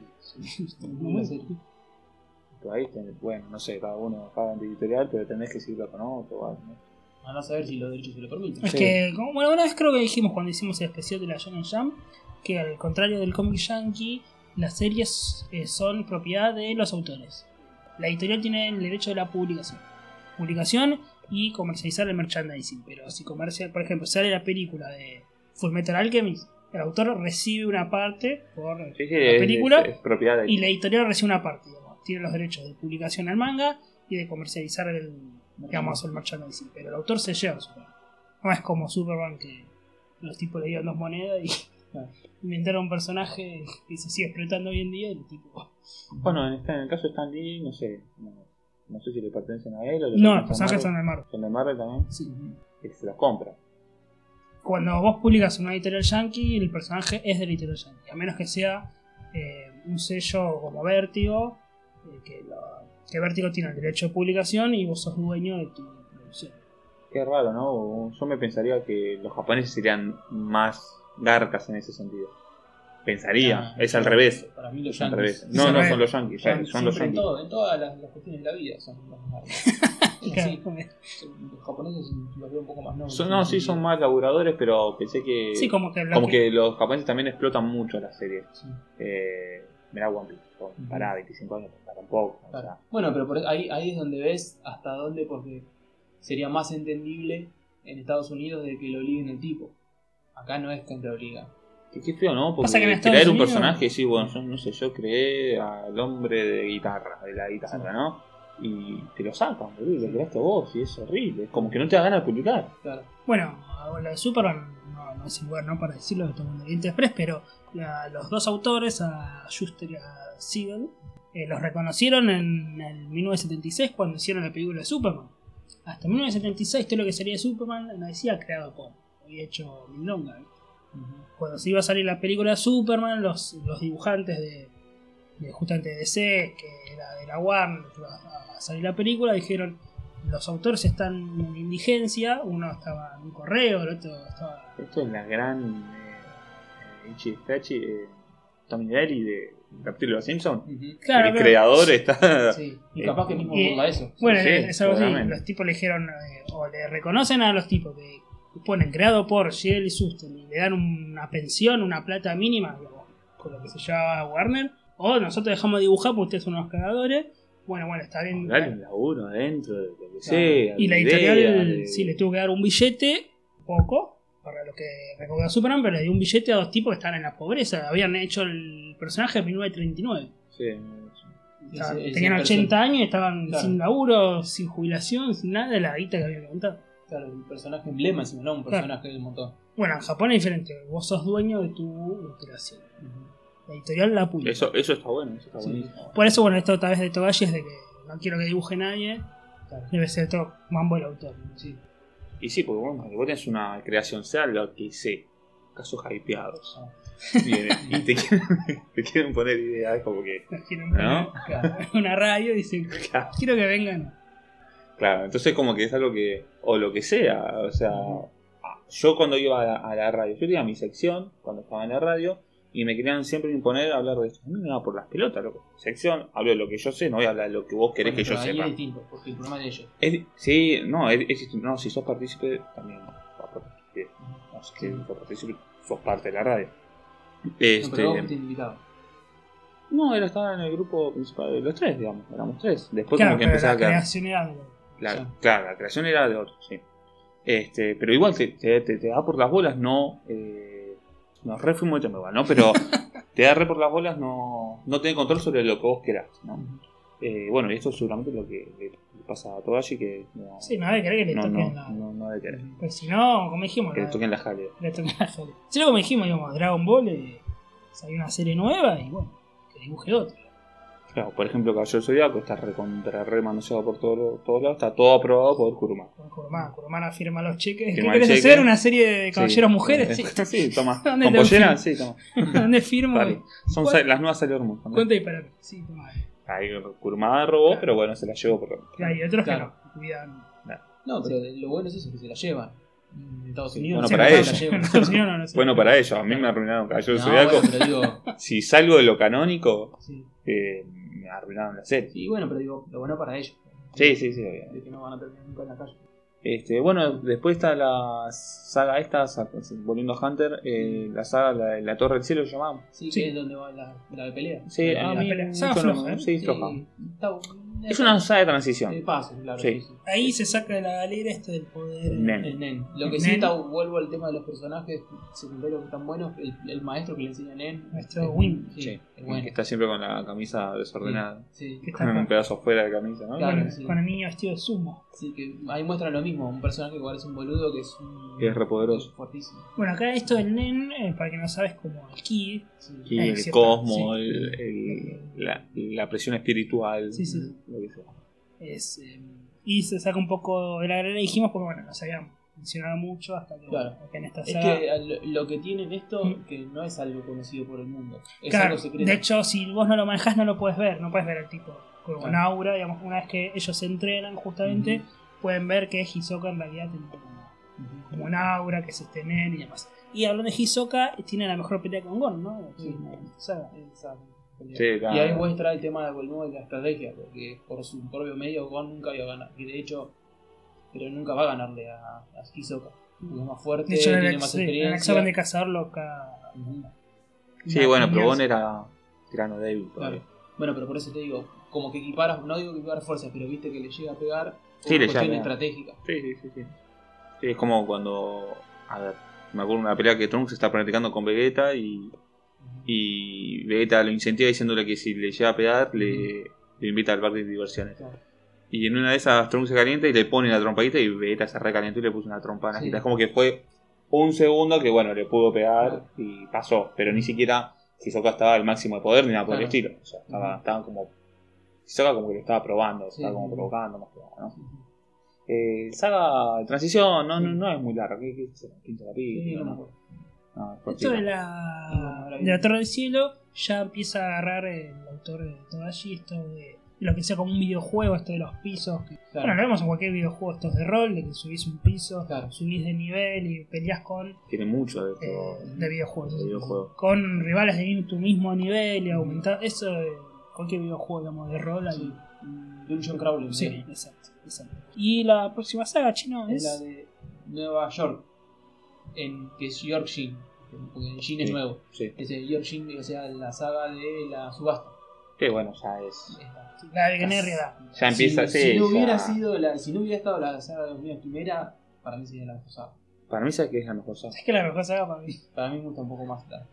Ahí tenés- bueno, no sé, cada uno paga en editorial, pero tenés que seguirlo con otro o algo, ¿no? Van a saber si los derechos se lo permiten. Es Sí. que, como, bueno, una vez creo que dijimos cuando hicimos el especial de la Shonen Jump, que al contrario del cómic yankee, las series eh, son propiedad de los autores. La editorial tiene el derecho de la publicación. Publicación y comercializar el merchandising. Pero si comercia, por ejemplo, sale la película de Full Metal Alchemist, el autor recibe una parte por Sí, sí, la es- película es, es propiedad de y la editorial recibe una parte. digamos. Tiene los derechos de publicación al manga y de comercializar el, digamos, el merchandising. Pero el autor se lleva su parte. No es como Superman que los tipos le dieron dos monedas y Claro. inventaron un personaje que se sigue explotando hoy en día y el tipo... Bueno, en, este- en el caso de Stan Lee, no sé. No, no sé si le pertenecen a él o le No, los personajes son de Marvel. Son de Marvel también. Sí. Que se los compra. Cuando vos publicas una editorial yankee, el personaje es de la editorial yankee. A menos que sea eh, un sello como Vértigo, eh, que, lo- que Vértigo tiene el derecho de publicación y vos sos dueño de tu producción. Qué raro, ¿no? Yo me pensaría que los japoneses serían más garcas en ese sentido. Pensaría, Ah, es al revés. Para mí los yankees. No, no son los yankees, son, los en, yankees. todo, en todas las, las cuestiones de la vida son los más Sí, los japoneses los veo un poco más nobles. Son- no, sí, son más laburadores, pero pensé que. Sí, como que, lo como que- que los japoneses también explotan mucho las series. Sí, Eh, mirá One Piece, con- Ujú. pará, 25 años, tampoco. o claro. sea, Bueno, pero por ahí, ahí es donde ves hasta dónde, porque sería más entendible en Estados Unidos de que lo obliguen el tipo. Acá no es que te obliga. que qué feo, ¿no? Porque que crear un personaje, sí, bueno, yo no sé, yo creé al hombre de guitarra, de la guitarra, Sí. ¿no? Y te lo sacan, boludo, lo creaste vos y es horrible. Es como que no te da ganas de publicar. Claro. Bueno, la de Superman no, no es el lugar ¿no? para decirlo de todo el mundo Express, pero la- los dos autores, a Schuster y a Siegel, eh, los reconocieron en el 1976 cuando hicieron la película de Superman. Hasta 1976 todo lo que sería Superman no decía creado por, había hecho Milonga. Cuando se iba a salir la película de Superman, los, los dibujantes de, de justamente de DC, que era de la Warner, que iba a salir la película, dijeron los autores están en indigencia, uno estaba en un correo, el otro estaba... Esto es la gran eh, eh, eh, Tommy Daly de capítulo de los Simpsons. Ujú. Claro, el pero- creador está. Sí, y Eh, capaz que mismo y- burla eso. Bueno, Sí, es algo así, los tipos le dijeron, eh, o le reconocen a los tipos que ponen creado por Shiel y Susten y le dan una pensión, una plata mínima, digamos, con lo que se llama Warner, o nosotros dejamos de dibujar porque ustedes son unos cagadores, Bueno, bueno, está bien. Dale un laburo adentro, de lo que Claro. sea. Y la editorial de- sí le tuvo que dar un billete, poco, para lo que recauda Superman, pero le dio un billete a dos tipos que estaban en la pobreza. Habían hecho el personaje en 1939. Sí, Estaban- Ese- ese tenían perso- 80 años y estaban Claro. sin laburo, sin jubilación, sin nada de la guita que habían levantado. Claro, el personaje emblema encima, no un Claro. personaje del montón. Bueno, en Japón es diferente. Vos sos dueño de tu creación. La editorial la publica. Eso, eso está bueno, eso está Sí. buenísimo. Por eso, bueno, esto otra vez de Togashi es de que no quiero que dibuje nadie. Claro. Debe ser todo mambo el autor. Sí. Y sí, porque bueno, vos tenés una creación, sea lo que sea, casos hypeados. Ah. Y te quieren, te quieren poner ideas como que. Nos quieren poner ¿No? claro, una radio y dicen, Claro, quiero que vengan. claro, entonces como que es algo que. O lo que sea, o sea. Yo cuando iba a la, a la radio, yo tenía mi sección cuando estaba en la radio y me querían siempre imponer a hablar de esto. A mí me daba por las pelotas, loco. Sección, hablo de lo que yo sé, no voy a hablar de lo que vos querés Bueno, que yo pero ahí sepa. es distinto, porque el problema es de ellos. Es- sí, no, es, es distinto. no, si sos partícipe, también. No, si Sí. sos partícipe, sos parte de la radio. No, Este, pero vos fuiste invitado. no, él estaba en el grupo principal de los tres, digamos, éramos tres. Después Claro, como que pero empezaba la a quedar. creación era de- Claro, Sí. claro, la creación era de otros, sí. Este, pero igual te, te, te- te da por las bolas, no. Eh, nos re fuimos de tema igual, ¿no? Pero te da re por las bolas, no, no tener control sobre lo que vos querás, ¿no? Eh, bueno, y esto seguramente es lo que le, pasa a Togashi, que no, Sí, no debe querer que le no, toquen no, la. no, no debe querer. Pues si no, como dijimos, Que le toquen la jalea. le toquen la joya. Si no, como dijimos, digamos, Dragon Ball eh, salió una serie nueva y bueno, que dibuje otro. Claro, por ejemplo, Caballero Zodíaco está recontra re manoseado por todos todos lados, está todo aprobado por Kuruma. Con Kurumán. Kurumán firma los cheques. ¿Qué querés cheque. hacer? ¿Una serie de caballeros mujeres? Sí. sí, toma. ¿Dónde ¿Con pollera? Sí, toma. ¿Dónde firmo? Vale. Son ¿Cuál- sa- las nuevas Sailor Moon. Cuenta y para mí. Sí, toma. Ahí Kuruma robó, Claro. pero bueno, se la llevó por. Y hay otros Claro. que no. Cuidan. No, pero lo bueno es eso, que se la llevan. En Estados Unidos. Bueno, se para la ellos. no, no sé. Bueno, para ellos, a mí me arruinaron Caballero No, Zodíaco. bueno, pero digo. Si salgo de lo canónico, Sí. eh, arruinaron la serie. Sí, bueno, pero digo, lo bueno para ellos. Sí, sí, sí, obvio. De que no van a terminar nunca en la calle. Este, bueno, después está la saga esta, sa- volviendo a Hunter, eh, la saga la, la Torre del Cielo llamamos. Sí, Sí. que es donde va la, la de pelea. Sí, La a pelea. mí pelea. mucho Saga no- ¿eh? sí, Sí, floja. está- Es una saga de transición. de paso, claro. Sí. sí, sí. Ahí se saca de la galera este del poder. Nen. El Nen. Lo que El sí Nen. está, vuelvo al tema de los personajes secundarios que están buenos. El, el maestro que le enseña a Nen. Maestro es- Win. Sí, Sí, es que está siempre con la camisa desordenada. Sí, Que Con está un pedazo fuera de camisa, ¿no? Claro. con, sí. con el niño vestido de sumo. sí, que ahí muestran lo mismo. Un personaje que parece un boludo que es un. Que es re poderoso. Fuertísimo. Bueno, acá esto del Nen, eh, para que no sabes, como el Ki. Sí. Y Eh, el cierto, cosmo, sí. el- el- la, la presión espiritual. Sí, sí. Lo que sea. Es, eh, y se saca un poco de la galera, dijimos, porque bueno, no se había mencionado mucho hasta que, Claro. en esta Es saga. que lo- que tienen esto, Mm. que no es algo conocido por el mundo. Es Claro, algo secreto. de hecho, si vos no lo manejás, no lo puedes ver. No puedes ver al tipo con un Claro. aura. Digamos, una vez que ellos se entrenan, justamente, pueden ver que Hisoka en realidad tiene como, un aura, que es este nen y demás. Y hablando de Hisoka, tiene la mejor pelea con Gon, ¿no? Aquí en saga. Exacto. Sí, claro. Y ahí muestra el tema de nuevo de la estrategia, porque por su propio medio Gon nunca iba a ganar. Y de hecho, pero nunca va a ganarle a, a Hisoka. Porque es más fuerte, De hecho, en tiene el, más sí, en el experiencia. examen de cazador loca. Ujú. Sí, bueno, pero Gon era tirano débil. Claro. Bueno, pero por eso te digo, como que equiparas, no digo que equiparas fuerzas, pero viste que le llega a pegar Sí, le cuestión llega estratégica. Sí, sí, sí, sí. Sí, es como cuando. A ver, me acuerdo de una pelea que Trunks está practicando con Vegeta y, y Vegeta lo incentiva diciéndole que si le llega a pegar, le, le invita al parque de diversiones. Claro. Y en una de esas Trunks se calienta y le pone la trompadita y Vegeta se recalentó y le puso una trompa en la Sí. Es como que fue un segundo que, bueno, le pudo pegar y pasó. Pero ni siquiera Hisoka estaba al máximo de poder ni nada por el estilo. O sea, estaba, estaban como. Hisoka como que lo estaba probando, Sí. estaba como provocando más que nada, ¿no? Eh, saga de transición no, no, no es muy larga. ¿Qué, qué es? ¿15 capítulos? Sí, no ¿no? No, es Esto de la, de la. Torre del Cielo ya empieza a agarrar el autor de Togashi esto de lo que sea como un videojuego, esto de los pisos. que- Claro. Bueno, lo vemos en cualquier videojuego estos de rol, de que subís un piso, Claro. subís de nivel y peleas con Tiene mucho de eh, esto. de videojuegos. de videojuegos. Con rivales de tu mismo nivel y aumentar. Eso cualquier videojuego digamos, de rol. Sí. Mm, Dungeon Crawler. Sí, exacto, exacto. Y la próxima saga chino es. la de Nueva York, en, que es Yorkshire, porque Jin es Sí. nuevo. Sí. Es el Yorkshire, o sea, la saga de la subasta. Que bueno, ya es. La de Guerrera. Ya empieza, si, sí, si no ya- hubiera sido la, si no hubiera estado la saga de los míos primera, para mí sería la mejor saga. Para mí, ¿sabes que es la mejor saga? Es que la mejor saga para mí. Para mí me gusta un poco más la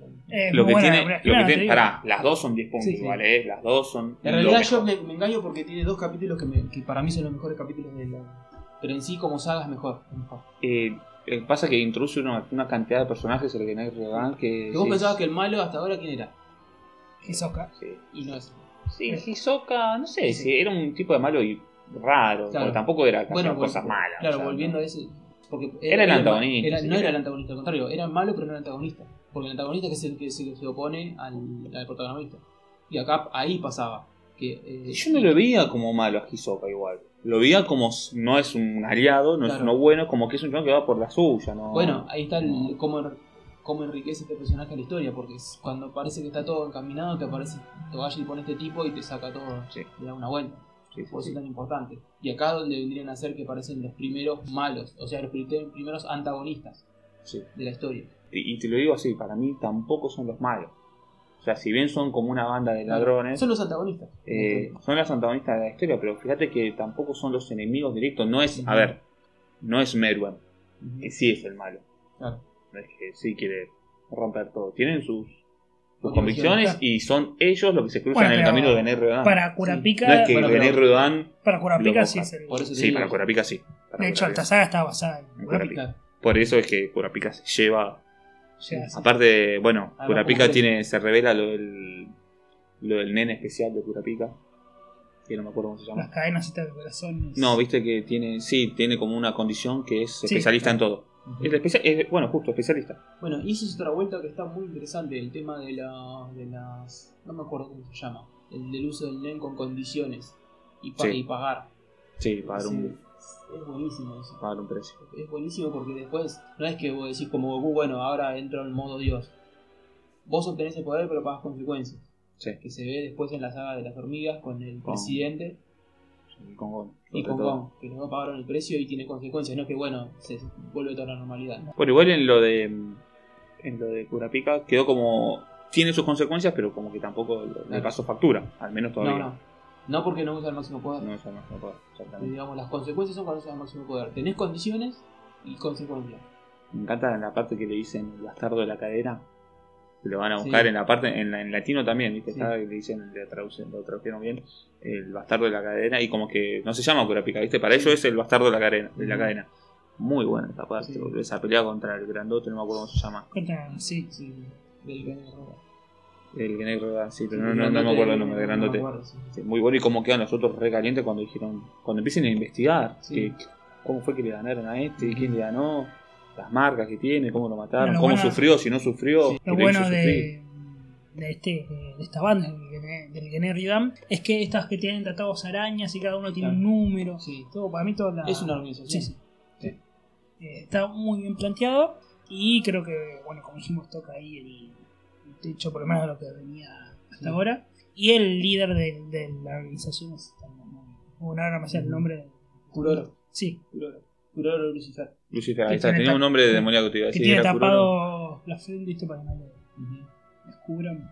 Lo que buena, tiene, lo que tiene, pará, las dos son 10 puntos Sí, ¿eh? Las dos son. En realidad yo me, me engaño porque tiene dos capítulos que, me- que para mí son los mejores capítulos de la... Pero en sí como saga es mejor. es mejor. Eh, eh, pasa que introduce una, una cantidad de personajes el Genek Redan que. Que vos sí, pensabas que el malo hasta ahora quién era. Hisoka. Sí, Y no es. sí Hisoka, no sé, sí, era un tipo de malo y raro, Claro. porque tampoco era que Bueno, cosas vol- malas. Claro, o sea, volviendo no. a ese. Porque Era el antagonista, era- no era. el antagonista, al contrario, era malo pero no era el antagonista. Porque el antagonista que es el que se, se opone al, al protagonista. Y acá ahí pasaba. Que, eh, Yo no lo veía como malo a Hisoka igual. Lo veía como no es un aliado, no es uno bueno, como que es un chabón que va por la suya, ¿no? Bueno, ahí está el, cómo, cómo enriquece este personaje a la historia, porque es- cuando parece que está todo encaminado, te aparece Togashi con este tipo y te saca todo, Sí. le da una vuelta. Sí, Por eso sí. es tan importante. Y acá donde vendrían a ser que aparecen los primeros malos, o sea, los pri- primeros antagonistas de la historia. Y, y te lo digo así, para mí tampoco son los malos. O sea, si bien son como una banda de ladrones, Son los antagonistas. eh, son los antagonistas de la historia, pero fíjate que tampoco son los enemigos directos. No es, a ver, no es Merwan, Ujú. que sí es el malo. Claro. No es que sí quiere romper todo. Tienen sus, sus convicciones y son ellos los que se cruzan Bueno, en el camino de René Rodan. Para Kurapika, no es que Bueno, René para Kurapika lo sí es el. Por eso te Sí, para Kurapika sí. Para De hecho, esta saga está basada en. Claro. Por eso es que Kurapika se lleva. Sí. Aparte, bueno, como que- tiene, se revela lo del, lo del nene especial de Kurapika. Que no me acuerdo cómo se llama. las cadenas estas de corazón. No, viste que tiene, sí, tiene como una condición que es Sí, especialista en todo. Ujú. Es, especia- es- bueno, justo, especialista. Bueno, y eso es otra vuelta que está muy interesante, el tema de, la, de las... No me acuerdo cómo se llama. El del uso del NEN con condiciones y, pa- Sí. y pagar. Sí, pagar Sí, un, Es buenísimo eso. pagar un precio. Es buenísimo porque después no es que vos decís como Goku, bueno, ahora entro en modo Dios. Vos obtenés el poder pero pagas consecuencias. Sí, Que se ve después en la saga de las hormigas con el Con- presidente y con Gon, y con. Gon. Que los dos pagaron el precio y tiene consecuencias. No es que bueno, se vuelve toda la normalidad. Bueno, igual en lo de en lo de Kurapika quedó como tiene sus consecuencias, pero como que tampoco le pasó factura, al menos todavía. No, no. No porque no usa el máximo poder. No, no, no puedo, Y, exactamente. digamos, las consecuencias son cuando usas el máximo poder. Tenés condiciones y consecuencias. Me encanta en la parte que le dicen el bastardo de la cadera. Lo van a buscar Sí. en la parte, en, en latino también, ¿viste? Sí. Está, le dicen, le traducen, lo tradujeron bien, el bastardo de la cadena, y como que no se llama Kurapika, ¿viste? Para ellos es el bastardo de la cadena, de la cadena. Muy buena esa parte, Sí. esa pelea contra el grandote, no me acuerdo cómo se llama. Cuenta- sí. Sí, del. El negro, sí, pero Sí, no, no, no me acuerdo el nombre, el no me grandote. acuerdo, sí. Sí, muy bueno y cómo quedan los otros re calientes cuando dijeron, cuando empiecen a investigar, Sí. que- cómo fue que le ganaron a este, quién le ganó, las marcas que tiene, cómo lo mataron, Bueno, lo cómo bueno- sufrió, si no sufrió. Lo bueno de, de, este, de esta banda, del Gene- del Gené Ridam, es que estas que tienen tratados arañas y cada uno tiene un número. Sí. Todo, para mí toda la- Es una organización. Sí, sí. Sí. Eh, está muy bien planteado y creo que, bueno, como dijimos, toca ahí el, techo, por lo menos de lo que venía hasta Sí. ahora. Y el líder de, de la organización es también muy bueno. Ahora me sale el nombre. Kuroro. Sí, Kuroro. Kuroro Lucifer. Lucifer, ahí que está, tiene tenía un nombre de demoníaco, te iba a que decir. tiene era Kuroro. tapado la frente ¿viste? para que no lo descubran.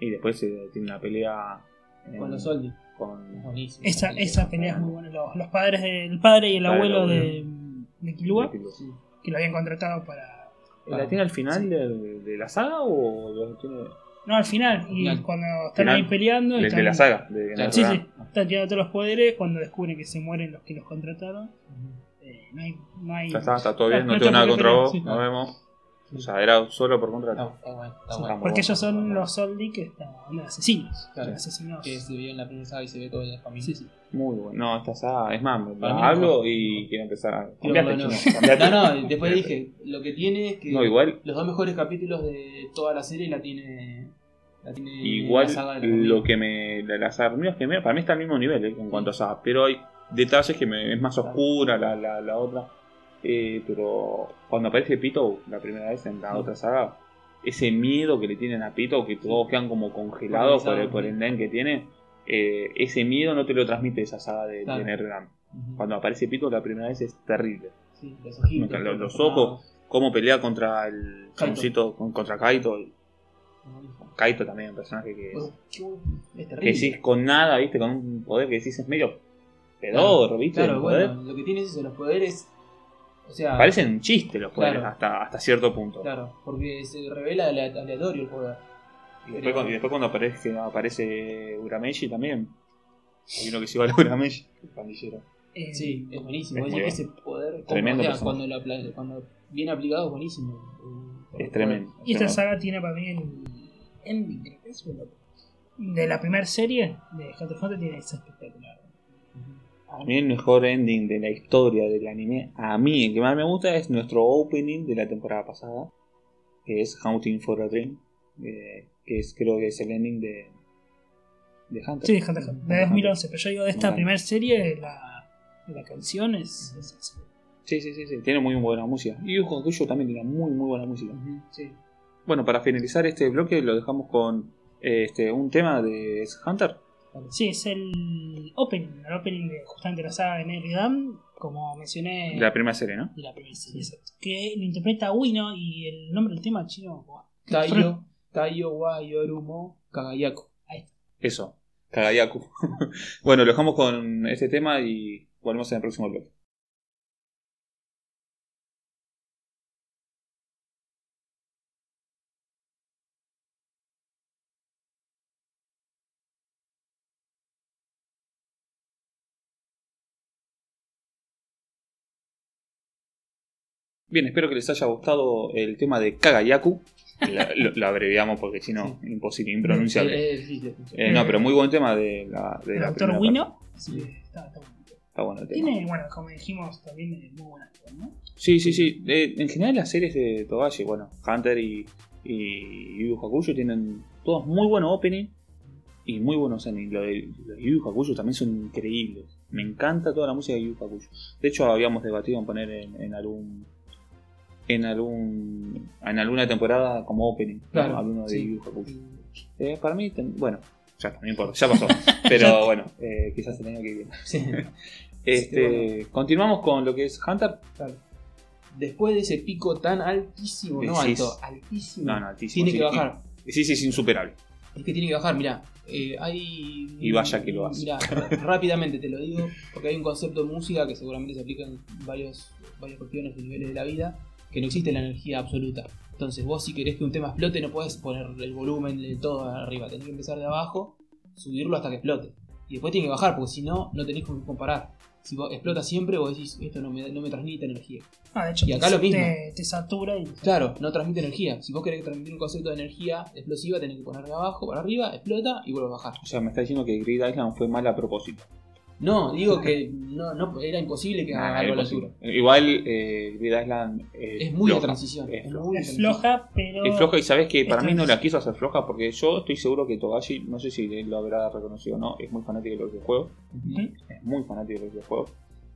Y después eh, tiene una pelea en- Con los Soldi. con-. Esa, esa pelea es muy buena. Los, los padres del padre y el Padre y abuelo el de, de Killua, Sí. que lo habían contratado para. ¿La tiene al final de, de la saga o lo tiene No, al final, y Final. cuando están Final. ahí peleando. y de, de están- la saga? De, Claro. Sí, la- sí, están tirando todos los poderes. Cuando descubren que se mueren los que los contrataron, eh, no hay. No hay Ya está, está todo bien, no, no tengo nada contra vos, sí. nos vemos. O sea, era solo por contrato. Está, está bueno, está Sí, bueno. muy porque ellos son los Soldi que están de asesinos. Claro. asesinados. Que se vio en la primera saga y se ve toda la familia. Sí, sí. Muy bueno. No, esta saga, es más, me hablo mejor. y quiero empezar a. Cambiate, nuevo. cambiate. No, no, después dije, lo que tiene es que No, igual, los dos mejores capítulos de toda la serie la tiene, la tiene igual la saga de la lo que me. la- Las hormigas que me. Para mí está al mismo nivel eh, en cuanto a saga. Pero hay detalles que me, es más Claro. oscura la, la, la otra. Eh, pero cuando aparece Pito la primera vez en la Sí. otra saga, ese miedo que le tienen a Pito, que todos quedan como congelados por el, por el nen que tiene, eh, ese miedo no te lo transmite esa saga de, Claro. de. Ujú. Cuando aparece Pito la primera vez es terrible. Sí, los ojitos. Los- los los ojos. Cómo pelea contra el Kaito. chaboncito, con- contra Kaito. Kaito también, un personaje que, es que decís con nada, ¿viste? Con un poder que decís es medio pedorro, ¿viste? Claro, poder. bueno, lo que tiene es eso, los poderes. O sea, Parecen un chiste los poderes Claro. hasta, hasta cierto punto. Claro, porque se revela ale- aleatorio el poder. Y, después, cuando- y después cuando aparece, aparece Urameshi también. Hay uno que se igual a Urameshi, el pandillero. Eh, Sí, es buenísimo. Es Es ese poder, como- Tremendo o sea, personaje. cuando, lo apla- cuando viene aplicado es buenísimo. Es tremendo. Y esta O saga tiene para mí el ending, creo que es, bueno, de la primera serie de Hunter x Hunter tiene esa espectacular. A mí el mejor ending de la historia del anime, a mí el que más me gusta es nuestro opening de la temporada pasada, que es Hunting for a Dream, eh, que es creo que es el ending de, de Hunter. Sí, Hunter Hunter, de 2011, pero yo digo de esta Bueno. primera serie, la, la canción es. Sí, sí, sí, sí, tiene muy buena música. Y Yu Hakusho también tiene muy muy buena música. Sí. Bueno, para finalizar este bloque lo dejamos con eh, este un tema de Hunter. Sí, es el opening, el opening de justamente la saga de Nelly Dam, como mencioné De la primera serie, ¿no? de la primera serie, exacto. Que lo interpreta Wino y el nombre del tema chino. Taiyo, Taiyo wa Yorumo Kagayako. Eso, Kagayaku. bueno, lo dejamos con este tema y volvemos en el próximo bloque. Bien, espero que les haya gustado el tema de Kagayaku. La- lo, lo abreviamos porque si no, imposible, impronunciable. Difícil. Eh, no, pero muy buen tema de la, de El la primera Wino. que está, está bueno. Está bueno el tema. Tiene, bueno, como dijimos, también eh, muy buena actor, ¿no? Sí, sí, sí. Eh, en general las series de Togashi, bueno, Hunter y, y Yu Hakusho tienen todos muy buenos opening y muy buenos endings. Lo de, Yu Hakusho también son increíbles. Me encanta toda la música de Yu Yu Hakusho. De hecho, habíamos debatido en poner en, en algún en algún en alguna temporada como opening, ¿no? Claro, alguno de. Yu. Eh, para mí, ten- bueno, ya no importa, ya pasó. Pero bueno, eh, quizás el año que viene. Sí. Este, Continuamos con lo que es Hunter. Claro. Después de ese pico tan altísimo, no alto, altísimo, No, no, altísimo. tiene que bajar. Y- sí, sí, es insuperable. Es que tiene que bajar, mira, hay... Y vaya que lo hace. Mira, rápidamente te lo digo, porque hay un concepto de música que seguramente se aplica en varios, varias cuestiones y niveles de la vida, que no existe la energía absoluta. Entonces vos si querés que un tema explote no puedes poner el volumen de todo arriba, tenés que empezar de abajo, subirlo hasta que explote. Y después tiene que bajar, porque si no, no tenés con qué comparar. Si vos explota siempre, vos decís, esto no me, no me transmite energía. Ah, de hecho, Y acá te, lo mismo. Te, te satura y. Claro, no transmite energía. Si vos querés transmitir un concepto de energía explosiva, tenés que poner de abajo para arriba, explota y vuelve a bajar. O sea, me está diciendo que Grid Island fue mal a propósito. No, digo que no, no era imposible que haga Nah, algo la altura. Igual eh, Grid Island eh, Es muy floja. de transición. Es floja. Es floja, pero. Es floja y sabes que para mí no la quiso hacer floja porque yo estoy seguro que Togashi, no sé si lo habrá reconocido o no, es muy fanático de los videojuegos. Es muy fanático de los videojuegos.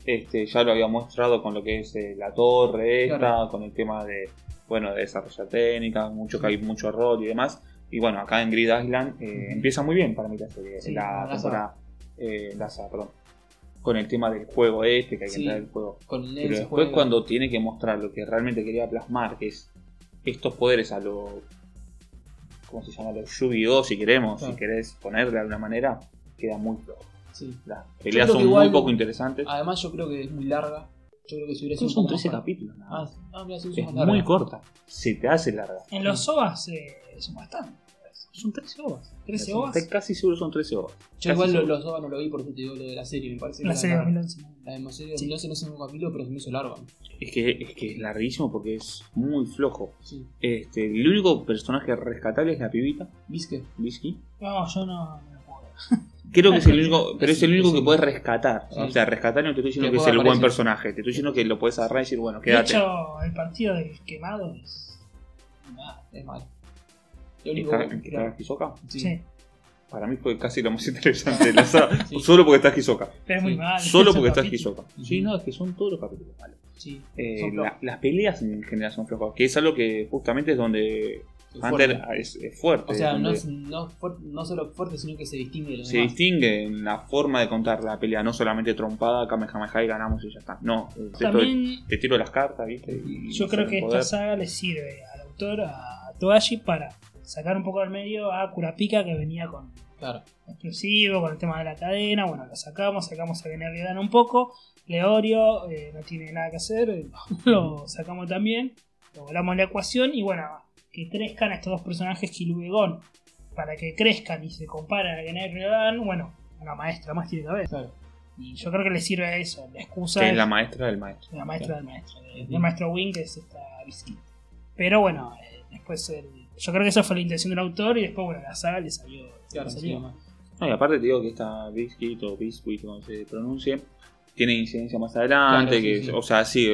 Este, ya lo había mostrado con lo que es eh, la torre esta, Claro. con el tema de bueno de desarrollar técnica, mucho que hay mucho rol y demás. Y bueno, acá en Grid Island eh, empieza muy bien para mí la serie, Sí, la la temporada, eh, perdón. Con el tema del juego este, que hay que Sí. entrar el juego. Con el Pero después cuando tiene que mostrar lo que realmente quería plasmar, que es estos poderes a lo... ¿Cómo se llama? Los Yu-Gi-Oh! si queremos, Claro. si querés poner de alguna manera, queda muy flojo. Sí. Las peleas son igual- muy poco interesantes. Además, yo creo que es muy larga. Yo creo que si hubiera sido. son un poco 13 más corta- capítulos. nada Ah, más. ah, mira, es muy corta. Se te hace larga. En los OVAs eh, son bastante. Son 13 OVAs. 13 OVAs. Estoy casi seguro son 13 horas. Yo Casi igual lo- los OVA no lo vi, por eso te digo lo de la serie. Me parece que La serie de larga. 2011. La de serie de Sí. 2011 no sé en un capítulo, pero se me hizo larga. Es que, es que es larguísimo porque es muy flojo. Sí. Este, el único personaje rescatable es la pibita, ¿Viste? Bisky. No, yo no, no lo puedo. Creo que es el único, pero es el único que puedes rescatar. Sí. O sea, rescatar no te estoy diciendo Que es el buen personaje, te estoy diciendo que lo puedes agarrar y decir, bueno, De quédate. hecho, el partido del quemado es. Ah, es mal. Lo único ¿Está, que- está Hisoka? Sí. Sí. Para mí fue casi lo más interesante de la saga. Sí. Solo porque está Hisoka. Pero es muy Sí. mal. Solo porque está. Hisoka. Sí, no, es que son todos los capítulos malos. Sí. Eh, la- las peleas en general son flojas, que es algo que justamente es donde Es Hunter fuerte. es, es fuerte. O sea, no, es, no, no solo fuerte, sino que se distingue de los se demás. distingue en la forma de contar la pelea, no solamente trompada, Kamehameha y ganamos y ya está. No, También te tiro las cartas, ¿viste? Y yo creo que esta saga le sirve al autor, a Togashi, para sacar un poco del medio a Kurapika que venía con Claro. exclusivo, con el tema de la cadena. Bueno, lo sacamos, sacamos a General un poco. Leorio eh, no tiene nada que hacer, eh, lo sacamos también. Lo volamos la ecuación y bueno, que crezcan estos dos personajes Kilu y Gon. Para que crezcan y se comparen a General bueno, una maestra más tiene que haber. Claro. Y yo creo que le sirve a eso. La excusa Que es la maestra del maestro. la maestra del maestro. El maestro Wing que es esta Biscuit. Pero bueno, eh, después el, yo creo que esa fue la intención del autor y después, bueno, la saga le salió. Claro, le salió. No, y aparte te digo que esta Biscuit o Biscuit, como se pronuncie, tiene incidencia más adelante. Claro, que, sí. O sea, sí,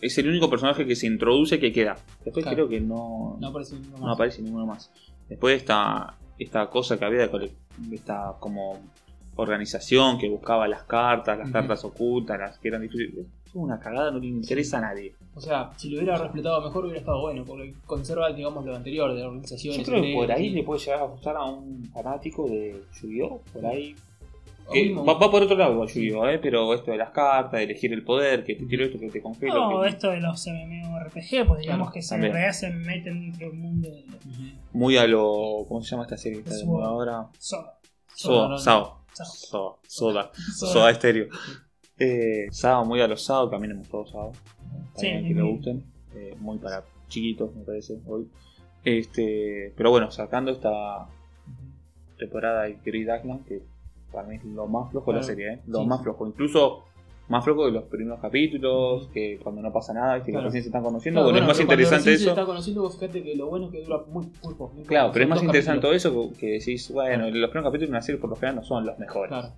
es el único personaje que se introduce que queda. Después Claro. creo que no, No aparece ninguno no más. aparece ninguno más. Después esta, esta cosa que había de esta como organización que buscaba las cartas, las cartas ocultas, las que eran difíciles. Es una cagada, no le interesa a nadie. O sea, si lo hubiera respetado mejor hubiera estado bueno, porque conserva, digamos, lo anterior de Yo organizaciones. creo que por ahí y- le puede llegar a gustar a un fanático de Yu-Gi-Oh! Por ahí Que va, va por otro lado, Yu-Gi-Oh! ¿eh? pero esto de las cartas, de elegir el poder, que te tiro esto, que te congelo. No, que- esto de los MMORPG, pues digamos Claro, que se en realidad se meten dentro del mundo de. Muy a lo. ¿Cómo se llama esta serie moda ahora? Soda. Soda. Soda, Soda, Soda. Soda Estéreo. Eh, Sao, muy a los también hemos todos. Está Sí, que le muy- gusten. Eh, muy para chiquitos, me parece, hoy. Este, pero bueno, sacando esta temporada de Grid Island, que para mí es lo más flojo de la serie, ¿eh? lo Sí, más sí. flojo. Incluso más flojo de los primeros capítulos, que cuando no pasa nada, que Claro. recién se están conociendo. Claro, bueno, es más interesante recién se eso. está conociendo, vos fíjate que lo bueno es que dura muy, muy poco. muy Claro, pero es más interesante todo eso que, que decís, bueno, los primeros capítulos de una serie por lo general no son los mejores. Claro.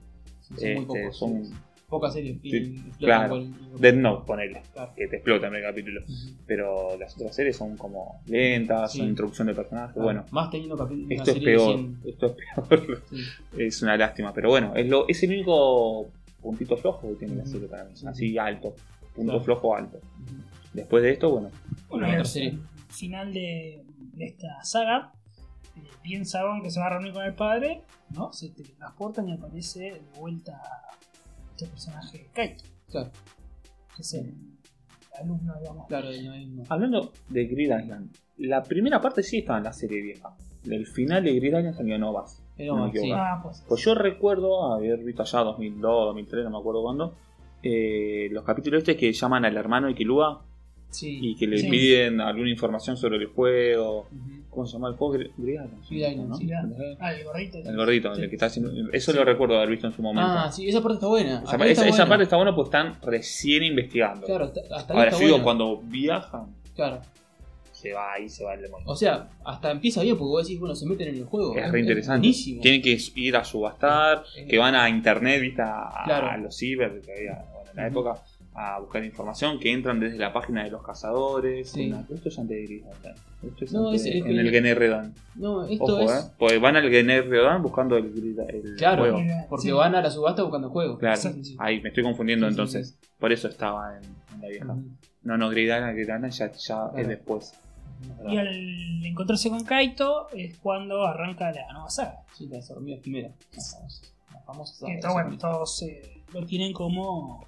Sí, Son Este, muy pocos. son sí. Pocas series. y- Sí, claro. con- con- Dead Note, ponele, Claro. que te explota en el capítulo. Pero las otras series son como lentas, Sí. son introducción de personajes. Claro. Bueno, Más teniendo capítulos. esto es peor. 100. Esto es peor. Sí. es una lástima. Pero bueno, es, lo, es el único puntito flojo que tiene la Ujú. serie para mí. Sí, Así alto. Punto Claro. flojo alto. Después de esto, bueno, Bueno, serie. final de, de esta saga, eh, piensa Gon que se va a reunir con el padre, ¿no? Se teletransportan y aparece de vuelta este personaje Kaito, Claro, que es el alumno, digamos. claro, hay- no. hablando de Grid Island, la primera parte sí estaba en la serie vieja. El final de Grid Island salió en Ovas. Pero No sí. Ah, pues. Pues yo recuerdo haber visto allá 2002, 2003, no me acuerdo cuándo, eh, los capítulos estos que llaman al hermano de Kilua Sí. y que le Sí. piden alguna información sobre el juego. Ujú. ¿Cómo se llama el juego? Ah, el gordito. El gordito, Sí. el que está haciendo. Eso lo recuerdo haber visto en su momento. Ah, sí, esa parte está buena. esa, Acá está esa- esa buena. parte está buena pues están recién investigando. Claro, hasta, hasta Ahora, yo digo, cuando viajan, Claro. se va ahí, se va el demonio. O sea, hasta empieza bien porque vos decís, bueno, se meten en el juego. es re interesante. buenísimo. Tienen que ir a subastar, que van a internet, ¿viste? A, Claro. a los ciber que había bueno, en la época, a buscar información, que entran desde la página de los cazadores. Sí. Una- esto es antes. Esto es No, antes es en el Gener Redan. No, esto Ojo, es. ¿eh? Porque van al Gener Redan buscando el, el Claro. juego. Porque Sí. van a la subasta buscando el juego. Claro, Sí, ahí me estoy confundiendo Sí, sí, entonces. Por eso estaba en, en la vieja. Ujú. No, no, Grid Island, Grid Island ya, ya Claro. es después. Y al encontrarse con Kaito es cuando arranca la nueva saga. Sí, las hormigas quimera. Las famosas- Que está bueno, todos eh, lo tienen como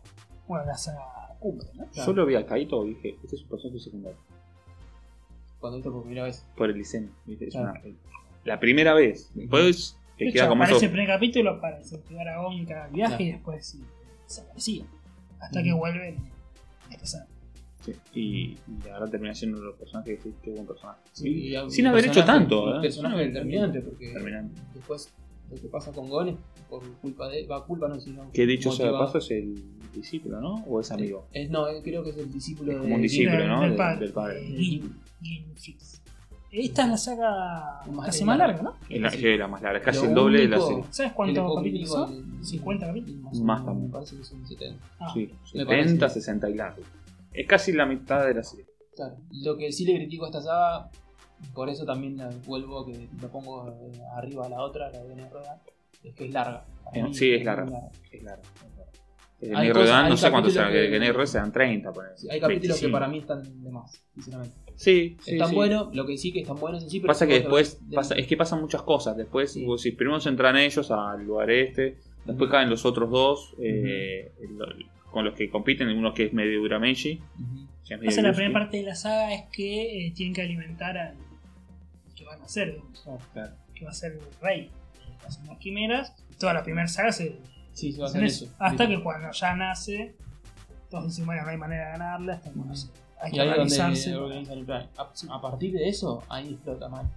bueno, la saga cumbre, ¿no? Claro. Solo vi a Kaito y dije, este es un personaje secundario. Cuando viste por primera vez. Por el diseño. ¿viste? Es Claro. una- la primera vez. Después te De queda como aparece eso. el primer capítulo para incentivar a Gon cada viaje Claro. y después sí, desaparecía. Hasta que vuelven en esta saga. Sí, Y, y la verdad termina siendo uno de los personajes que qué buen personaje. Sí, Y sin un haber hecho personaje- tanto. Un ¿eh? personaje Sin haber- determinante porque Terminante. después lo que pasa con Gon es por culpa de. Va, culpa no, sino. Que dicho sea de paso es el discípulo, ¿no? O es amigo. Es, no, eh, creo que es el discípulo Es de. como un discípulo, Del- ¿no? Del Del- padre. del padre. Esta es la saga Más- casi más la- larga, ¿no? Es la, Sí. la más larga, es casi Lo el doble de la serie. ¿Sabes cuántos capítulos son? del- 50 capítulos. Más, también. Me parece que son 70. Ah, Sí, Me 70, parece. 60 y largo. Es casi la mitad de la serie. Claro. Lo que sí le critico a esta saga, por eso también la vuelvo, que lo pongo eh, arriba a la otra, la de Rodan, es que es larga. Para Eh, mí sí, es larga. Es larga. El Hay cosas- Dan, no sé cuántos serán, que, que- que Negro sean 30, ponele. Sí, Hay capítulos que 25. para mí están de más, sinceramente. Sí, sí, están sí. buenos, lo que sí que están buenos en sí, pero Pasa que después del- pasa, es que pasan muchas cosas. Después, Sí. vos decís, primero se entran ellos al lugar este, después Ujú. caen los otros dos eh, lo- con los que compiten, uno que es medio Urameshi. Que medio Pasa la primera parte de la saga es que eh, tienen que alimentar al que van a hacer, digamos, Claro. que va a ser el rey de las hormigas quimeras. Toda la primera saga se Sí, se va a hacen hacer eso. eso. Hasta Sí. que cuando ya nace, todos dicen, bueno, no hay manera de ganarla, hasta que no sé, hay Y que ahí es donde organizarse. A, a partir de eso, ahí explota mal.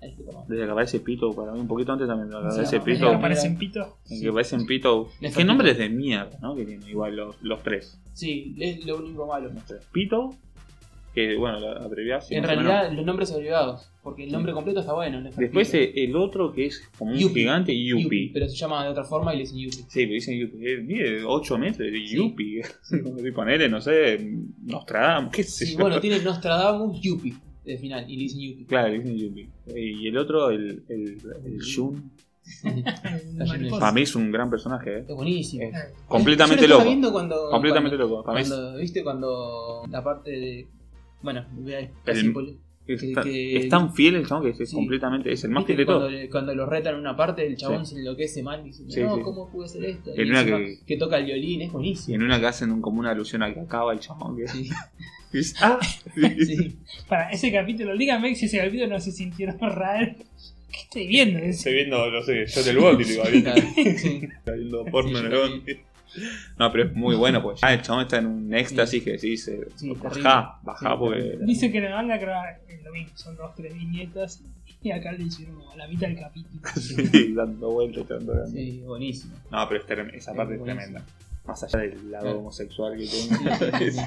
Ahí explota mal. Desde que aparece Pito, para mí un poquito antes también, desde que Sí, aparece no, Desde Pito. que aparecen pito. En que aparecen Pito. ¿Qué Pito. nombres de mierda, no? Que tienen igual los, los tres. Sí, es lo único malo. Los tres. Pito, que bueno, la abreviación. En realidad, los nombres abreviados. Porque el nombre completo está bueno. no es Después eh, el otro que es como un Yuppie. gigante, Yuppie. Yuppie, Pero se llama de otra forma y le dicen Yuppie. Sí, pero dicen Yuppie. Eh, Mide 8 metros de. Yuppie. Y ponele, no sé, Nostradamus, qué sé Sí, yo. bueno, tiene Nostradamus Yuppie de final y le dicen Yuppie. Claro, dicen Yuppie. Eh, Y el otro, el, el, el. Mariposa. Para mí es un gran personaje, ¿eh? Es buenísimo. Completamente Yo lo loco. viendo cuando, Completamente cuando, loco. Para cuando- ¿Viste cuando la parte de. Bueno, El- casi poli- es, que- tan- que- es tan fiel el chabón que es Sí. completamente. Es el más ¿Viste fiel de cuando, todos. le- cuando lo retan en una parte, el chabón Sí. se enloquece mal diciendo, Sí, no, sí. ¿cómo pude hacer esto? En y una que- que... toca el violín, es Y buenísimo. en una que hacen un- como una alusión a que acaba el chabón. Que Sí, es- ah, sí. Para ese capítulo, dígame si ese capítulo no se sintieron raro. ¿Qué estoy viendo? Estoy viendo, no sé, yo del Bondi, digo, sí. Está viendo porno Sí, en el Bondi. No, pero es muy bueno, pues ya el chabón está en un éxtasis que decís, eh, Sí, bajá, bajá, Sí, porque. Dice que en el manga creo lo mismo, son dos, tres viñetas. Y acá le hicieron como a la mitad del capítulo. Sí, dando vueltas, dando vueltas. Sí, buenísimo. No, pero es esa parte es tremenda. Más allá del lado Claro. homosexual que Sí, tengo, sí, sí, es, sí.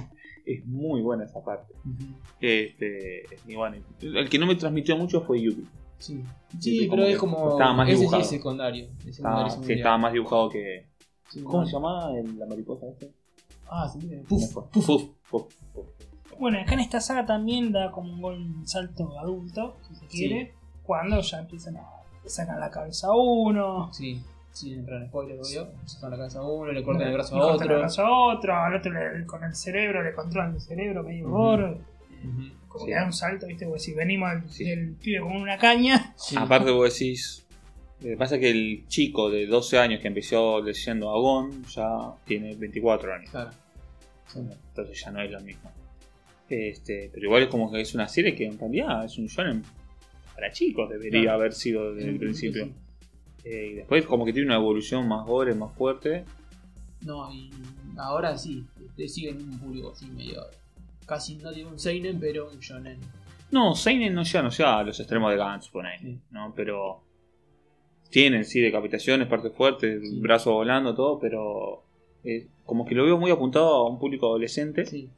es muy buena esa parte. Ujú. Este, y bueno, el que no me transmitió mucho fue Yuki. Sí, Sí, sí pero es como. estaba más ese sí es secundario. El secundario Estaba, es sí, estaba más dibujado que. Sí, ¿Cómo se llamaba el- la mariposa este? Ah, sí, mira. Puf, Puf. puf, puf. Bueno, acá en esta saga también da como un gol salto adulto, si se quiere, cuando ya empiezan a le sacan la cabeza a uno, Sí, sí, entrar en spoiler, obvio. Se sacan la cabeza a uno, le cortan el brazo le a cortan el otro. brazo a otro, al otro le- con el cerebro, le controlan el cerebro medio Ujú. gordo. Ujú. Como Sí. que da un salto, ¿viste? Porque si venimos del, Sí. del pibe con una caña, Sí. Aparte vos decís, lo que pasa es que el chico de 12 años que empezó leyendo a Gon ya tiene 24 años. Claro. Sí. Entonces ya no es lo mismo. Este, pero igual es como que es una serie que en realidad es un shonen para chicos, debería Claro. haber sido desde el Sí, principio. sí. Eh, y después como que tiene una evolución más gore, más fuerte. No, y ahora sí, ustedes siguen un público así medio. Casi no digo un Seinen, pero un Shonen. No, Seinen no llega, no llega a los extremos de Gantz, ponele, Sí. ¿no? Pero tienen, sí, decapitaciones, partes fuertes, Sí. brazos volando, todo, pero eh, como que lo veo muy apuntado a un público adolescente, Sí,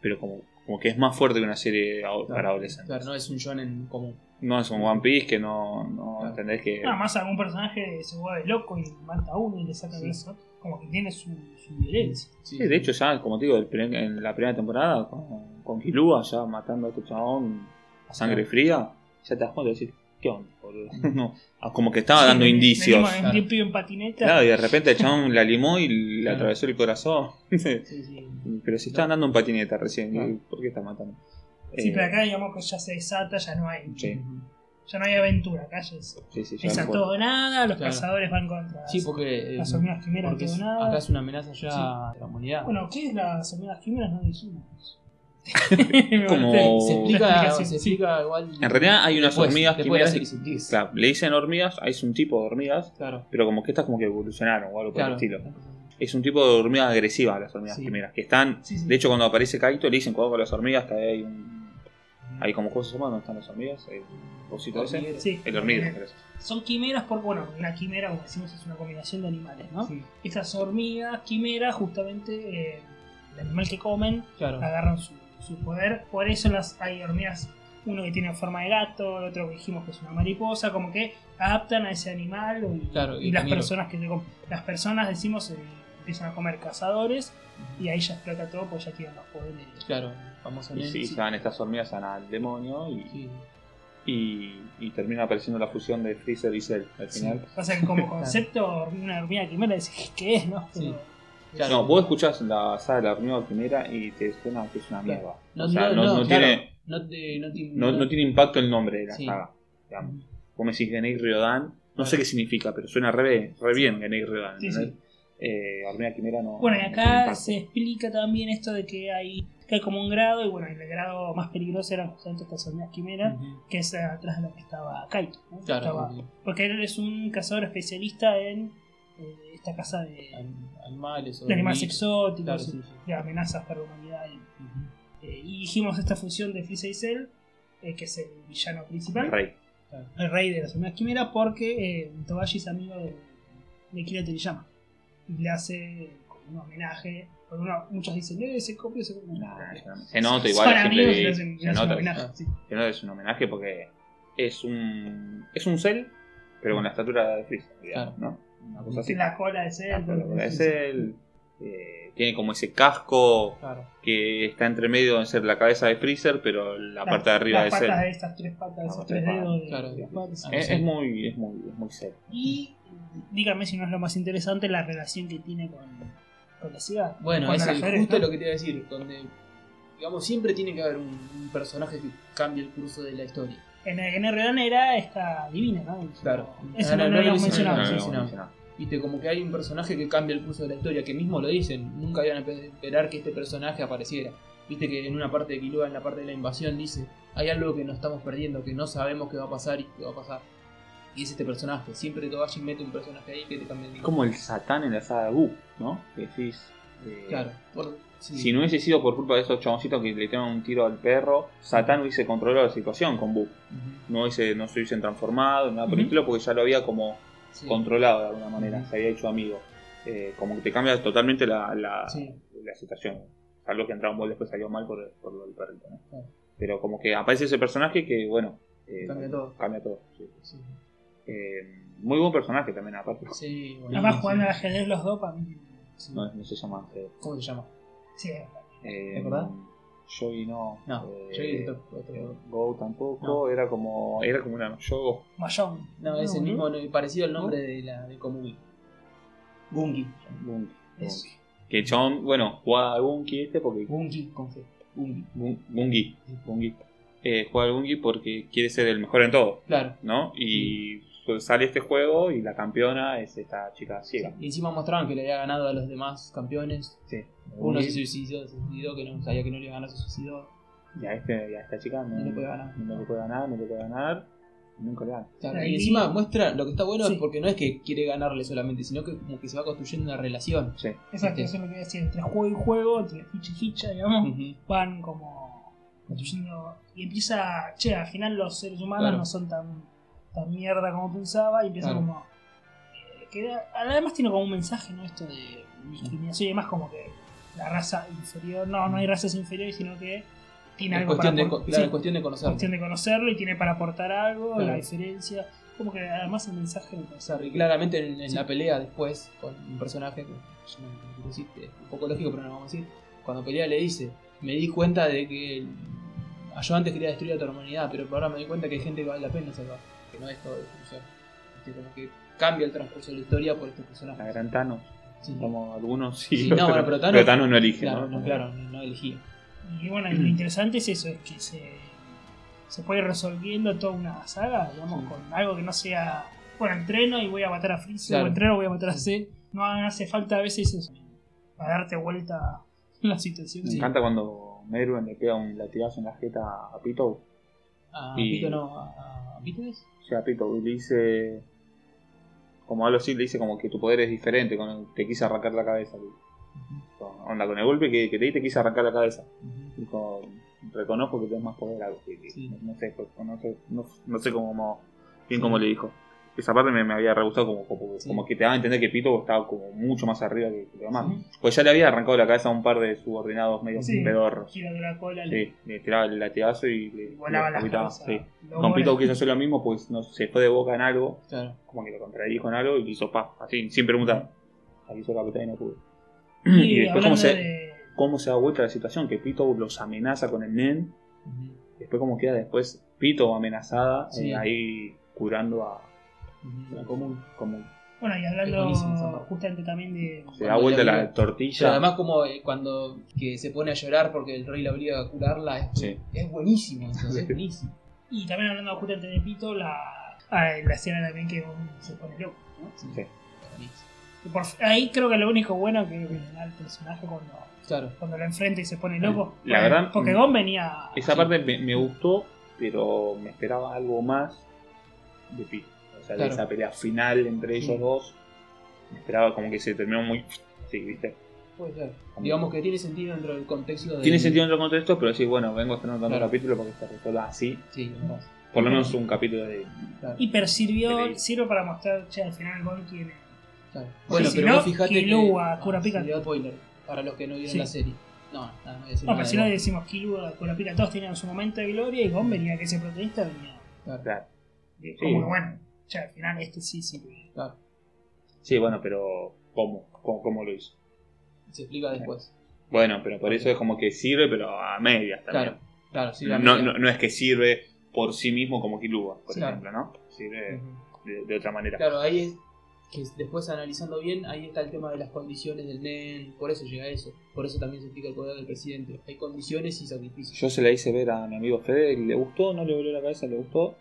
pero como, como que es más fuerte que una serie para adolescentes. claro, no es un Shonen común. No es un One Piece que no, no Claro. entendés que... nada más algún personaje se vuelve loco y mata a uno y le saca Sí. el brazo, como que tiene su, su violencia. Sí, Sí, de hecho ya, como te digo, el primer- en la primera temporada con, con Killua ya matando a este chabón a sangre Claro. fría, ya te das cuenta de decir, ¿qué onda? boludo? No, ah, como que estaba Sí, dando venimos indicios. Claro. un en patineta. Claro, y de repente el chabón la limó y le Claro. atravesó el corazón. Sí, sí. pero si estaban dando en patineta recién, Claro. ¿por qué está matando? Sí, Eh, pero acá digamos que ya se desata, ya no hay, ya no hay aventura, acá ya es, sí, sí, ya es a todo o nada, los Claro. cazadores van contra Sí, porque. eh, las hormigas quimeras todo nada. acá es una amenaza ya de la humanidad. Bueno, ¿qué es las hormigas quimeras? No dijimos. Como- se explica, sí. igual. En realidad hay unas después, hormigas después que se. Claro, le dicen hormigas, es un tipo de hormigas, Claro. pero como que estas como que evolucionaron o algo por Claro. el estilo. Es un tipo de hormigas agresivas las hormigas Sí. quimeras, que están, Sí, sí. de hecho cuando aparece Kaito le dicen cuidado con las hormigas, que hay un... Hay como cosas ¿dónde están las hormigas? El cosito ese. El parece. Son quimeras porque, bueno, una quimera, como decimos, es una combinación de animales, ¿no? Sí, Estas hormigas quimeras, justamente, eh, el animal que comen, claro. agarran su, su poder. Por eso las hay hormigas, uno que tiene forma de gato, el otro que dijimos que es una mariposa, como que adaptan a ese animal y, Claro, y y las personas que. Las personas, decimos, eh, empiezan a comer cazadores y ahí ya explota todo porque ya tienen los poderes. Claro, famoso Y sí, se van estas hormigas van al demonio y, Sí. y, y termina apareciendo la fusión de Freezer y Cell al Sí. final. Pasa que como concepto, una hormiga quimera decís, ¿qué es, no? Sí. Pero- Claro. No, vos escuchás la saga de la hormiga quimera y te suena que es una mierda. No, o sea, no, no, no, no claro. tiene, No, te, tiene impacto el nombre de la Sí. saga. digamos. Vos me decís Genei Ryodan, no sé qué significa, pero suena re, re bien Genei Ryodan. Sí, ¿entendés? Eh, no. Bueno, y acá se explica también esto de que hay que hay como un grado, y bueno, el grado más peligroso eran justamente estas hormigas quimera, que es atrás de la que estaba Kaito. ¿no? Claro, Estaba- sí. Porque él es un cazador especialista en eh, esta casa de, An- animales de exóticos, Claro, sí, sí. de amenazas para la humanidad. y- Ujú. eh, y dijimos esta fusión de Freeza y Cell, eh, que es el villano principal, El rey. Claro. el rey de las hormigas quimera, porque eh, Togashi es amigo de, de Kira Toriyama. Y le hace como un homenaje. Porque uno- muchos dicen, eh, se copia, se copia. No, se nota igual. se hacen un nota homenaje. Sí. que no es un homenaje porque es un. Es un cel, pero con la estatura de Freezer, digamos, ¿no? Una cosa así. La cola de. La de sí, Cell, eh, tiene como ese casco Claro. que está entre medio de ser la cabeza de Freezer, pero la La- parte de arriba de las Cell. patas de estas tres patas, esos tres dedos de, claro. de Es, es muy, es muy, es muy Cell. Y dígame si no es lo más interesante la relación que tiene con, con la ciudad. Bueno, es el- justo ¿no? lo que te iba a decir. Donde, digamos, siempre tiene que haber un, un personaje que cambie el curso de la historia. En, en Erredan era esta divina, ¿no? Claro. Eso no, no, lo habíamos mencionado. No, no, sí, no, sí. no, mencionado. Viste, como que hay un personaje que cambia el curso de la historia, que mismo lo dicen, nunca iban a pe- esperar que este personaje apareciera. Viste que en una parte de Killua, en la parte de la invasión, dice, hay algo que nos estamos perdiendo, que no sabemos qué va a pasar y qué va a pasar. Y es este personaje, siempre Togashi mete un personaje ahí que te cambia el Es como el Satán en la saga de Buu, ¿no? Que decís. eh, Claro, por- sí. Si no hubiese sido por culpa de esos chaboncitos que le tiraron un tiro al perro, Satán hubiese controlado la situación con Buu. Ujú, No, hubiese, no se hubiesen transformado, nada por el estilo, porque ya lo había como sí. controlado de alguna manera, se había hecho amigo. Eh, como que te cambia totalmente la, la, Sí. la situación. Algo que en Dragon Ball después salió mal por, por lo del perrito. ¿no? Pero como que aparece ese personaje que, bueno, eh, Cambia todo. Cambia todo. sí. Sí, Eh, muy buen personaje también, aparte. sí, Además, buenísimo. jugando al ajedrez los dos, para mí. Sí. No, no se llama. Eh, ¿Cómo se llama? Sí, eh, ¿Es verdad? Joey no. No, eh, otro- eh, Go tampoco. Era como. Era como una. Yo. Mayón. No, es el mismo, no, parecido al nombre de la de Komui. Gungi. Es- Que Chon, bueno, jugaba al Bunky este porque. Gungi con G. Gungi. Bungy. Eh, juega al Bungy porque quiere ser el mejor en todo, Claro. ¿no? Y sale este juego y la campeona es esta chica ciega. Y encima mostraban que le había ganado a los demás campeones. Sí. Uno se suicidó, se suicidó, que no sabía que no le iba a ganar, se suicidó. Y a, este, y a esta chica no, No le puede ganar. No le puede ganar, no le puede ganar. y Nunca le gana. Y encima muestra, lo que está bueno Sí. es porque no es que quiere ganarle solamente, sino que como que se va construyendo una relación. Sí. Exacto, Este. eso es lo que decía. Entre juego y juego, entre ficha y ficha, digamos, van como construyendo. Y empieza, che, al final los seres humanos Claro. no son tan, tan mierda como pensaba. Y empieza Claro. como. eh, que además tiene como un mensaje, ¿no? Esto de discriminación y demás, como que la raza inferior. No, no hay razas inferiores, sino que tiene Es algo cuestión, para de, claro, sí, cuestión de conocerlo. cuestión de conocerlo y tiene para aportar algo, Claro. la diferencia. Como que además el mensaje me parece. O sea, y claramente en, en Sí. la pelea después con un personaje que no es un poco lógico, pero no lo vamos a decir. Cuando pelea le dice, me di cuenta de que yo antes quería destruir a tu humanidad, pero ahora me di cuenta que hay gente que vale la pena salvar, que no es todo destrucción. Este, como que cambia el transcurso de la historia por este La personaje. gran Thanos. Sí. Como algunos sí. Sí, no, bueno, pero Thanos- no elige, Claro, ¿no? no, claro, no, no elegía. Y bueno, lo interesante es eso, es que se, se puede ir resolviendo toda una saga, digamos, Sí. con algo que no sea, bueno, entreno y voy a matar a Freezer, Claro. o entreno y voy a matar a C. No hace falta a veces eso, para darte vuelta la situación. Me Sí. encanta cuando Merwin le pega un latigazo en la jeta a Pito. A Y- Pito no, a, a Pito es? A Pito, le dice. Como algo así, le dice como que tu poder es diferente, con el- te quise arrancar la cabeza. Con- Onda, con el golpe que, que te di te quise arrancar la cabeza. Ujú. Dijo, reconozco que tenés más poder, algo que, que- Sí. no, sé, pues, no sé, no, no sé cómo, bien cómo le dijo. Esa parte me, me había re gustado como, como, Sí. como que te daba a entender que Pito estaba como mucho más arriba que, que los demás. Pues ya le había arrancado la cabeza a un par de subordinados medio Sí. pedorros. La cola, le Sí, le tiraba el latigazo y le y volaba le la sí. Con Pito quiso hacer lo mismo, pues no, se fue de boca en algo, Claro. como que lo contradijo en algo y hizo pa, así, sin preguntar. Ahí hizo capitán y no pudo. Y, Y después cómo se, de... cómo se da vuelta la situación, que Pito los amenaza con el Nen, después cómo queda después Pito amenazada, eh, ahí curando a. la común. Como Bueno, y hablando justamente también de... se da vuelta la tortilla. Además como eh, cuando que se pone a llorar porque el rey la obliga a curarla, es, Sí. es buenísimo eso, es buenísimo. Y también hablando justamente de Pito, la, ah, la escena también que se pone loco, ¿no? Sí. Sí. Por- ahí creo que lo único bueno que le da al personaje cuando Claro. Cuando lo enfrenta y se pone loco. La Porque- verdad, Porque Gon venía. Esa parte me, me gustó, pero me esperaba algo más de Pi. Claro. esa pelea final entre ellos Sí. dos. Me esperaba como que se terminó muy. Sí, ¿viste? Puede ser. Digamos que tiene sentido dentro del contexto de. Tiene sentido en otro contexto, pero sí, bueno, vengo estrenando tanto Claro. capítulo porque se resuelva así. Sí. Por lo menos un capítulo de. Claro. Y sirvió, Deleite. sirve para mostrar, che, al final Gon tiene. claro. Bueno, si pero no, vos fijate. Killua, que... Kurapika. spoiler para los que no vieron Sí. la serie. No, no decir No, nada pero si no decimos Killua, Kurapika, todos tenían su momento de gloria y Gon venía que ese protagonista venía. Claro, Claro. Sí. Como bueno, che, al final este sí sirve. claro. Sí, bueno, pero. ¿Cómo? ¿Cómo, cómo lo hizo? Se explica después. Bueno, pero por eso es como que sirve, pero a medias también. Claro, claro, sí. la no, no, no es que sirve por sí mismo como Kilua, por ejemplo, ¿no? Sirve de, de otra manera. Claro, ahí es que después analizando bien, ahí está el tema de las condiciones del NEN, por eso llega a eso, por eso también se explica el poder del presidente. Hay condiciones y sacrificios. Yo se la hice ver a mi amigo Fede, y le gustó, no le volvió la cabeza, le gustó,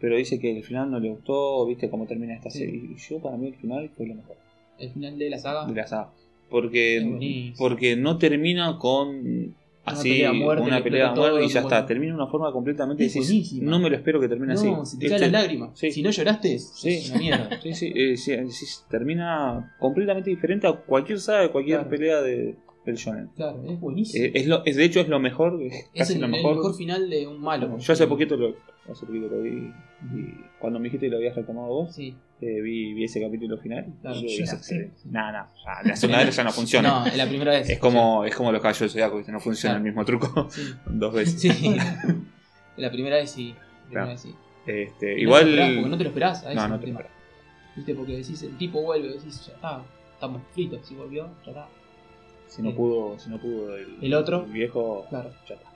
pero dice que el final no le gustó, viste cómo termina esta Sí. serie. Y yo para mí el final fue lo mejor El final de la saga, de la saga. Es Porque, buenísimo. porque no termina con así pelea a muerte, una pelea muerte y ya bueno. está. Termina de una forma completamente Es decís, buenísima. No me lo espero que termine así. no, se te Este- caen las lágrimas. Sí. Si no lloraste, es Sí. una mierda. Sí, sí, eh, sí, sí, termina completamente diferente a cualquier saga de cualquier Claro. pelea de, del shonen. Claro, es buenísimo. Eh, es lo, es, de hecho es lo mejor, es es casi el, lo el mejor. mejor. final de un malo. Yo hace poquito lo, vi cuando me dijiste que lo habías retomado vos, Sí. eh, vi, vi ese capítulo final. Claro, y yo dije, ya sé. Nah, nah, ya, la segunda vez ya no funciona. No, es la primera vez. es como es como los caballos de zodiaco, ¿viste? no funciona el mismo truco Sí. dos veces. sí. la primera vez sí. La primera Claro. vez sí. Este, Y igual No, te lo esperás, porque no te lo esperás. a No, ese no te lo tema. esperás. ¿Viste? Porque decís, el tipo vuelve, decís, ya está, estamos fritos. Si volvió, ya está. si no pudo, si no pudo el, El otro. el viejo, Claro. ya está.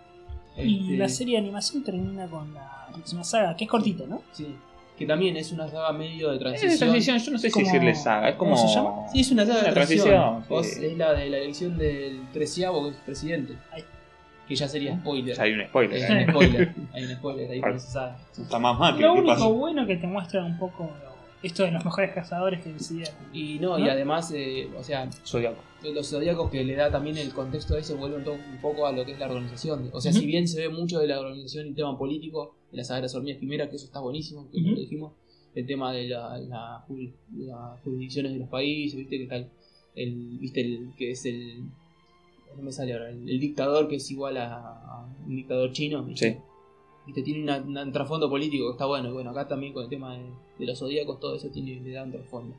Y Este, la serie de animación termina con la próxima saga, que es cortita, ¿no? Sí. Que también es una saga medio de Es transición. de transición, yo no sé si ¿Cómo- decirle saga, es como cómo se llama? Sí, es una saga de transición. transición, sí. Es la de la elección del treceavo que es presidente. Que ya sería spoiler. Ya hay un spoiler. Hay ¿eh? un spoiler. Hay un spoiler ahí con esa saga. Está más mal que Lo único pasa. bueno que te muestra un poco esto de los mejores cazadores que decidieron. Y no, y además, eh, o sea, Zodiaco. los zodiacos que le da también el contexto ese vuelven todo un poco a lo que es la organización. O sea, si bien se ve mucho de la organización y tema político, de la las hormigas quimera, que eso está buenísimo, que lo dijimos, el tema de la, la las jurisdicciones de los países, viste que tal, el, viste el que es el, no me sale ahora, el, el dictador que es igual a, a un dictador chino, ¿viste? Sí. Viste, tiene una- una- un trasfondo político que está bueno. Y bueno, acá también con el tema de, de los zodíacos, todo eso tiene, le da un trasfondo.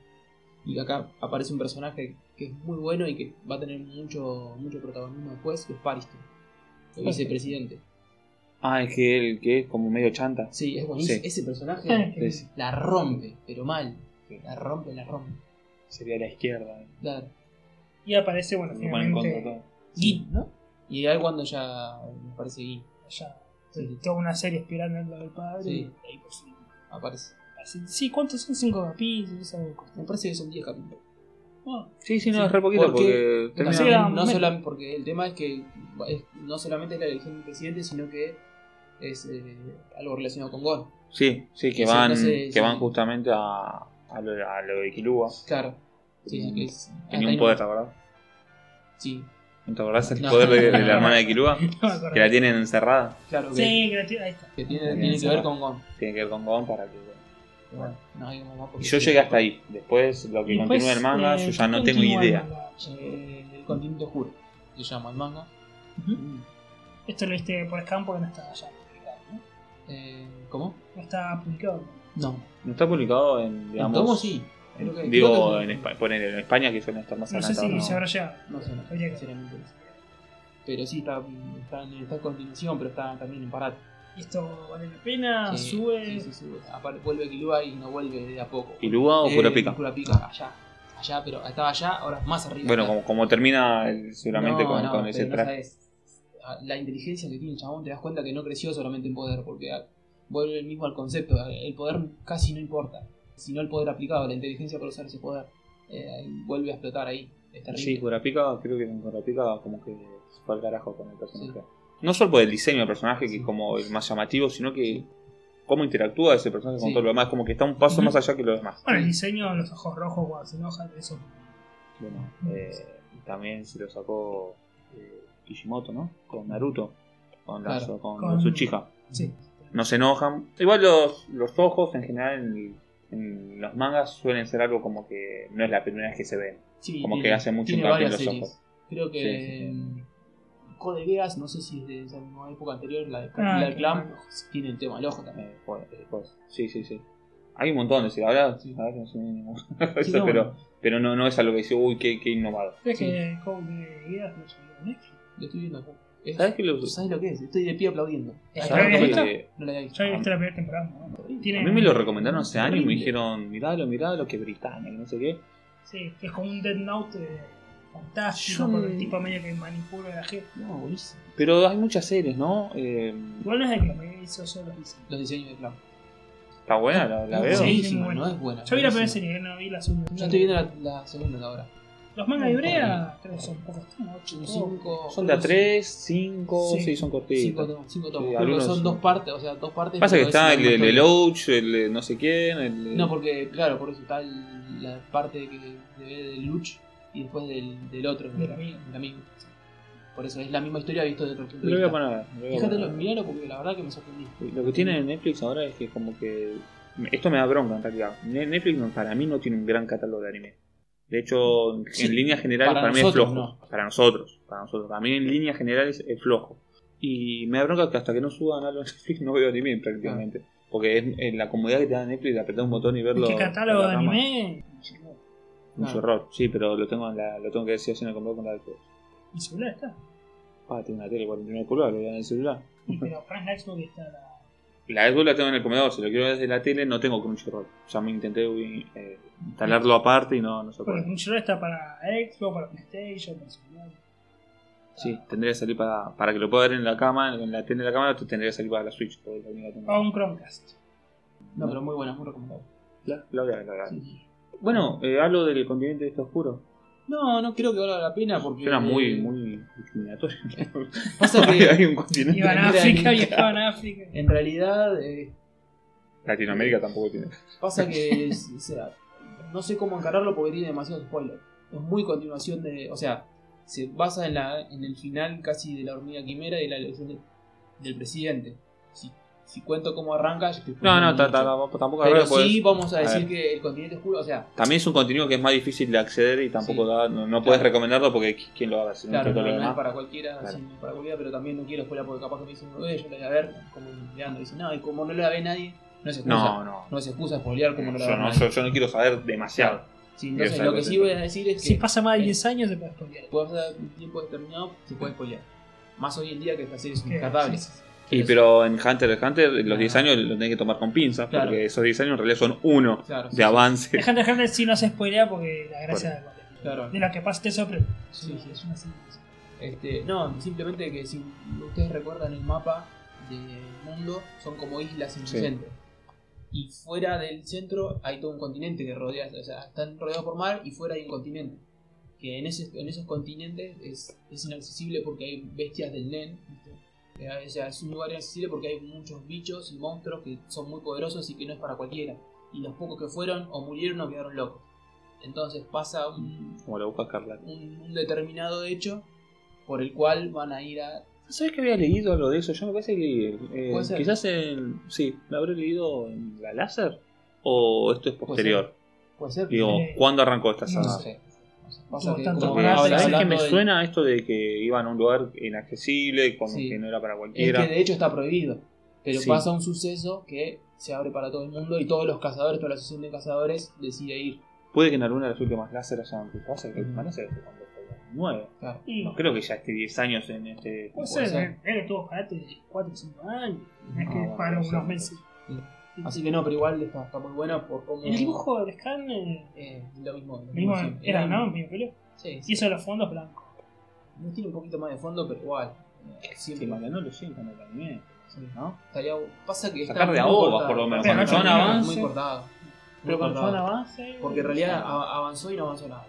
Y acá aparece un personaje que es muy bueno y que va a tener mucho, mucho protagonismo después, que es Pariston, el vicepresidente. Ah, es que él que es como medio chanta. Sí, es buenísimo. Sí. Ese personaje Sí, sí. la rompe, pero mal. La rompe, la rompe. Sería la izquierda. Claro. Y aparece, bueno, finalmente. Gin, ¿no? Y ahí cuando ya me parece que Ya, Sí. toda una serie esperando en lo del padre. Sí. y ahí por fin aparece. Sí, ¿cuántos son? ¿Cinco capítulos? Me parece que son 10 capítulos. Ah, Sí, sí, no, Sí, es re poquito porque- termina- no solamente porque el tema es que es- no solamente es la elección del presidente, sino que es eh, algo relacionado con Gon. sí, sí, que van, no sé, que sí. van justamente a, a, lo, a lo de Kilua. Claro. Sí, sí, que es. Tenía un poder, no- ¿te acordás? Sí, ¿No ¿Te acordás el No. poder de, de la hermana de acuerdo. Que la tienen encerrada. claro que, Sí, que la tiene- ahí está. que tiene, tiene que ver con Gon. Tiene que ver con Gon para que. Bueno, no Y yo llegué hasta ahí. Después, lo que después, continúa el manga, eh, yo ya no ¿qué tengo idea. el? Eh, el continente oscuro se llama el manga. Ujú. Esto lo viste por Scam porque no está ya publicado, ¿no? Eh, ¿Cómo? No está publicado. No. No está publicado en, ¿En digamos. tomo sí? Que- Digo, que- en, Espa- poner en España, que suelen estar más No sé si adelantados, se habrá llegado. No sé, no, Habría que- no. Pero sí, está, está, en, está en continuación, pero está también en parate. ¿Y esto vale la pena? Sí, ¿Sube? Sí, sí, sube. Aparte, vuelve Kilua y no vuelve de a poco. ¿Kilua o Eh, Kurapika? Kurapika, allá. Allá, pero estaba allá, ahora más arriba. Bueno, como, como termina el- seguramente No, con, no, con ese no traje. La inteligencia que tiene el chabón, te das cuenta que no creció solamente en poder, porque vuelve el mismo al concepto. El poder casi no importa, sino el poder aplicado, la inteligencia para usar ese poder. eh, vuelve a explotar ahí. Sí, Kurapika, creo que con Kurapika como que se fue al carajo con el personaje. No solo por el diseño del personaje, que Sí. es como el más llamativo, sino que cómo interactúa ese personaje con Sí. todo lo demás, como que está un paso más allá que lo demás. Bueno, el diseño, los ojos rojos cuando se enojan, eso. Bueno, eh, y también se lo sacó eh, Kishimoto, ¿no? Con Naruto, con, la- Claro. con, Con- Tsuchiha. Sí. No se enojan. Igual los, los ojos en general en, en los mangas suelen ser algo como que no es la primera vez que se ven. Sí, Como tiene- que hace mucho tiene hincapié en los series. ojos. Creo que Sí, sí, sí. Code Geass, no sé si es de esa misma época anterior, la de Ah, la del clan, claro. tiene el tema del ojo también. Eh, pues, pues, sí, sí, sí. Hay un montón de series. Ahora, no sé Eso, no, pero, pero no, no es algo que dice, uy, qué, qué innovado. ¿Crees Sí. que Code Geass no subió a Netflix? Lo estoy viendo acá. Es- ¿Sabes qué lo, ¿Sabes lo que es? Estoy de pie aplaudiendo. ¿Sabes ¿sabes lo visto? que- No lo había visto. Yo había visto la primera temporada. A mí me lo recomendaron hace años y me dijeron, miralo, miralo, que Britannia, que no sé qué. Sí, que es como un Dead Note eh, fantástico, Yo con me- el tipo medio que manipula a la gente. No, buenísimo. Pero hay muchas series, ¿no? Eh, Igual no es de que me hizo solo diseños. Los diseños de clan. está buena, la, la Es veo. Sí. no es buena. Yo vi la primera serie, no vi la segunda. Yo estoy viendo la, la segunda ahora. Los mangas de Ibrea creo que son pocos tomos, ocho Son tomos. cinco. Son de a 3, 5, Sí. sí, son cortitos. tomos. Cinco Sí, tomos. Creo que algunos son dos partes, o sea, dos partes. Pasa que está el, el, el. Ouch, no sé quién, el... No, porque, claro, por eso está el- la parte que se ve del Luch y después del, del otro, Del amigo. Por eso es la misma historia visto de otro punto Lo de voy a vista. poner. lo voy a Fíjatelo, poner. miralo porque la verdad que me sorprendí. Lo que tiene Netflix ahora es que como que... Esto me da bronca en realidad. Ne- Netflix para mí no tiene un gran catálogo de anime. De hecho, en Sí, líneas generales para para, mí es flojo. no. Para nosotros, para nosotros. Para mí en líneas generales es flojo. Y me da bronca que hasta que no suban algo en Netflix no veo anime prácticamente. Porque es, es la comodidad que te da Netflix de apretar un botón y verlo. ¿Qué catálogo de anime? Mucho Ah. error. Sí, pero lo tengo en la, lo tengo que decir así en el computador con la de Mi celular está. Ah, tengo una tele 49 pulgadas, lo voy a en el celular. Pero para la Xbox está la. La Xbox la tengo en el comedor, si lo quiero ver desde la tele no tengo Crunchyroll. O sea, me intenté eh, instalarlo aparte y no, no se puede. mi celular está para Xbox, para PlayStation, para celular. Sí, tendría que salir para, para que lo pueda ver en la cama, en la tele de la cámara, tendría que salir para la Switch. la única que tengo. O un Chromecast. No, pero muy buena, muy recomendable. La, la voy a ver, la voy a ver. Sí, sí. Bueno, eh, hablo del continente este oscuro. No, no creo que valga la pena porque. Suena muy, muy discriminatorio. Pasa que hay un continente. Iban a en África, realidad- viajaban a África. en realidad eh, Latinoamérica tampoco tiene. pasa que. es- o sea, no sé cómo encararlo porque tiene demasiados spoilers. Es muy continuación de. O sea, se basa en, la, en el final casi de la hormiga quimera y la elección del, del presidente. Si, si cuento cómo arranca, yo estoy No, no, tampoco Pero ahora, pues, sí vamos a decir que el continente oscuro, o sea, También es un contenido que es más difícil de acceder y tampoco Sí. da, no, puedes recomendarlo porque qui- quién lo haga. Claro, no, es para cualquiera, sí, para cualquiera, pero también no quiero spoiler porque capaz que me dicen, "Eh, yo la voy a ver, como mirando, dicen, no, y como no la ve nadie, no es excusa. No, no. No es excusa spoilear como no la yo, ve no, nadie. yo, no quiero saber demasiado. Sí, entonces lo que sí voy a decir es que Si pasa más de eh, 10 años, se puede spoilear. puede pasar un tiempo determinado, se puede spoilear. Más hoy en día que esta serie es Que- Y pero en Hunter x Hunter los Ah. 10 años los tenés que tomar con pinzas Claro. porque esos 10 años en realidad son uno Claro, sí, de avance. De Hunter x Hunter sí no se spoilea porque la gracia de, Claro. de lo que pasa te sorprende. Sí, sí. es una serie. Este, no, simplemente que si ustedes recuerdan el mapa del mundo, son como islas en su Sí. centro. Y fuera del centro hay todo un continente que rodea, o sea, están rodeados por mar y fuera hay un continente. Que en, ese, en esos continentes es, es inaccesible porque hay bestias del Nen. ¿Viste? O sea, es un lugar inaccesible porque hay muchos bichos y monstruos que son muy poderosos y que no es para cualquiera. Y los pocos que fueron o murieron o quedaron locos. Entonces pasa un, Como la Carla. un, un determinado hecho por el cual van a ir a. ¿Sabes que había leído algo de eso? Yo me parece que eh, Puede ser. quizás en... Sí, ¿me habré leído en la láser? ¿O esto es posterior? Puede ser. Digo, Eh, ¿cuándo arrancó esta saga? No sé. Pasa que tanto como que para habla- ¿sabes que me del- suena esto de que iban a un lugar inaccesible, como Sí. que no era para Es cualquiera? que de hecho está prohibido. Pero Sí. pasa un suceso que se abre para todo el mundo y todos los cazadores, toda la asociación de cazadores decide ir. Puede que en alguna de las últimas láser hayan empezado. que láser fue cuando fue 9. Claro. Y No creo que ya esté 10 años en este. puede ser, él estuvo parate de 4 o 5 años. No es que bueno, ser, unos meses. Así que no, pero igual está, está muy buena por cómo. El dibujo del scan eh, Eh, lo mismo. lo mismo siempre. era, ¿no? Mismo pelo. Sí, Y sí. eso de los fondos blancos. No tiene un poquito más de fondo, pero igual. eh, Sí, Siempre. no lo siento en el anime. Sí. ¿no? Estaría- pasa que Sacar está de muy ahogas, cortado. por lo menos. Pero Cuando no avance. Muy cortado. Pero cuando avance. Porque en realidad avanzó y no avanzó nada.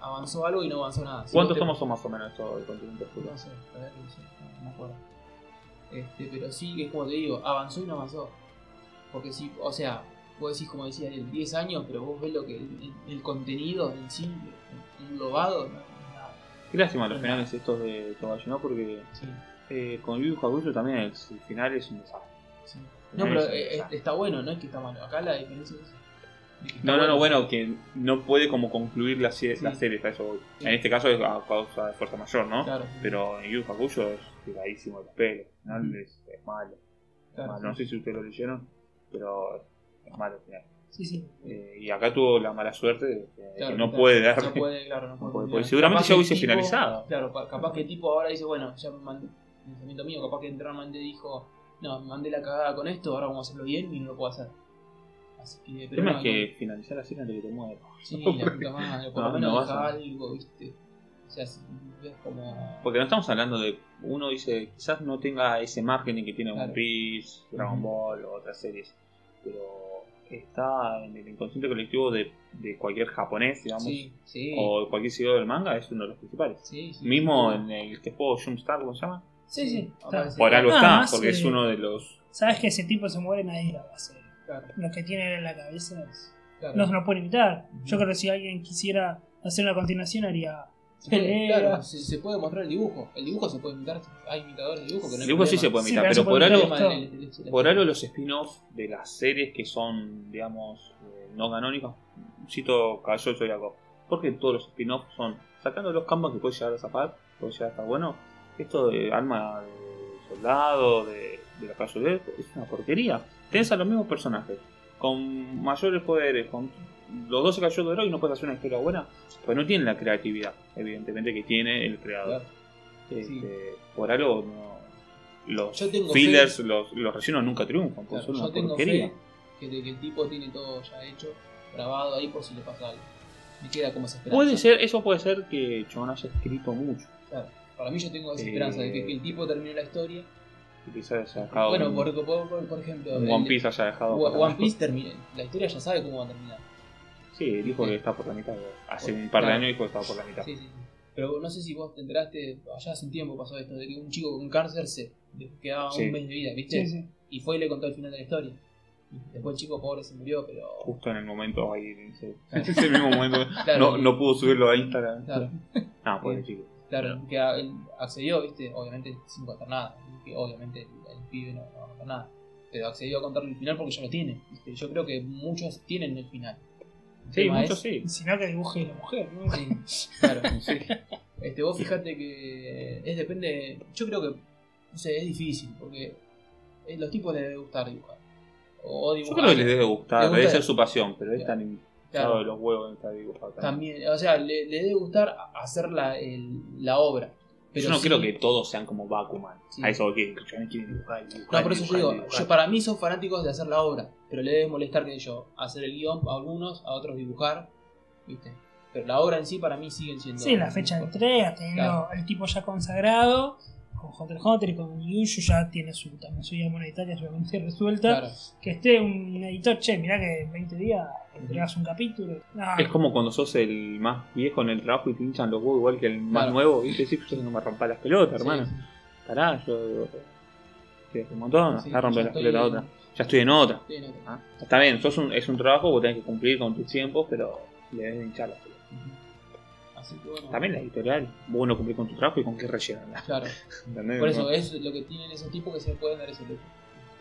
Avanzó algo y no avanzó nada. Si ¿Cuántos tomos son más o menos esto del continente oscuro? No sé, la verdad que no sé, no, no me acuerdo. Este, pero sí, es como te digo, avanzó y no avanzó. Porque sí, o sea, vos decís como decía, en 10 años, pero vos ves lo que el, el contenido en sí, englobado, no, nada. Qué lástima los finales estos de Togashi, ¿no? Porque Sí, eh, con Yu Hakusho también el, el final es un desastre. sí. No, pero Es eh, desastre. está bueno, no es que está malo. Acá la diferencia es está No, no, no, bueno, que no puede como concluir la, se- Sí. la serie, a eso. En este caso es a causa de fuerza mayor, ¿no? Claro. Pero en Yu Hakusho es tiradísimo el pelo, final Ujú. es, es malo. Claro, Malo. No sé si ustedes lo leyeron, pero es malo al final. Sí, sí. Eh, y acá tuvo la mala suerte de que, de que Claro, no claro. puede dar. No puede, claro, no No puede. porque seguramente Capaz ya hubiese el tipo- finalizado. Claro, pa- capaz que el tipo ahora dice, bueno, ya me mandé, pensamiento mío, capaz que realmente dijo, no, me mandé la cagada con esto, ahora vamos a hacerlo bien y no lo puedo hacer. Así que, El pero tema no, es que finalizar la serie antes de que te mueras. no, sí, la puta madre, por No, lo menos no deja algo, viste. O sea, si ves como. Porque no estamos hablando de. Uno dice, quizás no tenga ese margen que tiene One Claro. Piece, Dragon. Ball o otras series. Pero está en el inconsciente colectivo de, de cualquier japonés, digamos, Sí, sí. o cualquier seguidor del manga, es uno de los principales. sí, sí, Mismo sí. en el que juego Jumpstar, ¿cómo se llama? Sí, sí. Está. sí. Por algo está, porque es uno de los. Sabes que ese tipo se muere, nadie lo va a hacer. Claro, Lo que tiene en la cabeza es- claro. no se lo puede imitar. Yo creo que si alguien quisiera hacer una continuación, haría. Claro, se, se puede mostrar el dibujo. El dibujo se puede imitar. Hay imitadores de dibujo que no El dibujo sí se puede Sí, imitar, pero por algo. Por algo los spin-offs de las series que son, digamos, eh, no canónicas, cito Caballero del Zodiaco, porque todos los spin-offs son, sacando los campos que puede llegar a zafar, puede llegar a estar bueno, esto de alma de soldado, de, de la Zodiaco, es una porquería. Tenés a los mismos personajes, con mayores poderes, con los 12 caballeros de oro y no puedes hacer una historia buena, pues no tienen la creatividad, evidentemente, que tiene el creador. Claro. Este, Sí. Por algo no, los fillers, fe- los, los rellenos nunca triunfan, Claro, son yo una tengo porquería. fe que, de que el tipo tiene todo ya hecho, grabado ahí por si le pasa algo. Me queda como esa esperanza. Puede ser, eso puede ser que Chon haya escrito mucho. Claro. Para mí yo tengo esa Eh, esperanza de que, que el tipo termine la historia. Bueno, un, por, por, por- ejemplo, One Piece haya dejado. One- One Piece termina. La historia ya sabe cómo va a terminar. Sí, dijo que está por la mitad. Hace un par de años dijo que estaba por la mitad. Sí, sí, sí. Pero no sé si vos te enteraste, allá hace un tiempo pasó esto, de que un chico con cáncer se quedaba Sí. un mes de vida, ¿viste? Sí, sí. Y fue y le contó el final de la historia. Y después el chico pobre se murió, pero. Justo en el momento ahí, en ese, Claro. en ese mismo momento. Claro. no, no pudo subirlo a Instagram. Claro, Ah, pobre chico. claro, que a- él accedió, ¿viste? Obviamente sin contar nada. Que obviamente el, el pibe no, no va a contar nada. Pero accedió a contarle el final porque ya lo tiene. ¿viste? Yo creo que muchos tienen el final. Sí, muchos es- sí. Si no, que dibuje la mujer, ¿no? Sí, claro. Sí. Este, vos fijate que es depende. Yo creo que no sé, es difícil porque eh, los tipos les debe gustar dibujar. O Yo dibujar. creo que les debe gustar, Les gusta- debe ser su pasión, pero es tan Claro. de los huevos en esta dibujada. También, o sea, le, le debe gustar hacer la, el- la obra. Pero yo no sí- creo que todos sean como Bakuman. Sí. A eso que quieren dibujar, y dibujar. No, por eso yo dibujar, digo, dibujar. yo, para mí son fanáticos de hacer la obra, pero le debe molestar que yo hacer el guion a algunos, a otros dibujar, ¿viste? Pero la obra en sí para mí siguen siendo. Sí, la fecha de entrega, teniendo Claro. el tipo ya consagrado, con Hunter x Hunter y con Yu Yu ya tiene su, también su idea monetaria obviamente resuelta. Claro, Que esté un editor, che, mirá que en 20 días entregas un capítulo. No, Es como cuando sos el más viejo en el trabajo y te hinchan los huevos igual que el más Claro. nuevo. Y te decís, "Yo no me rompa las pelotas, sí, hermano. sí. Pará, yo. Que un montón, Sí, acá rompe ya las pelotas otra. Ya estoy en otra. Ah, Está bien, sos un, es un trabajo, vos tenés que cumplir con tus tiempos, pero le debes de hinchar las pelotas. Así que bueno. También la editorial, vos no cumplís con tu trabajo y con qué rellenan. Claro. ¿entendés? Por eso es lo que tienen esos tipos que se pueden dar ese lujo.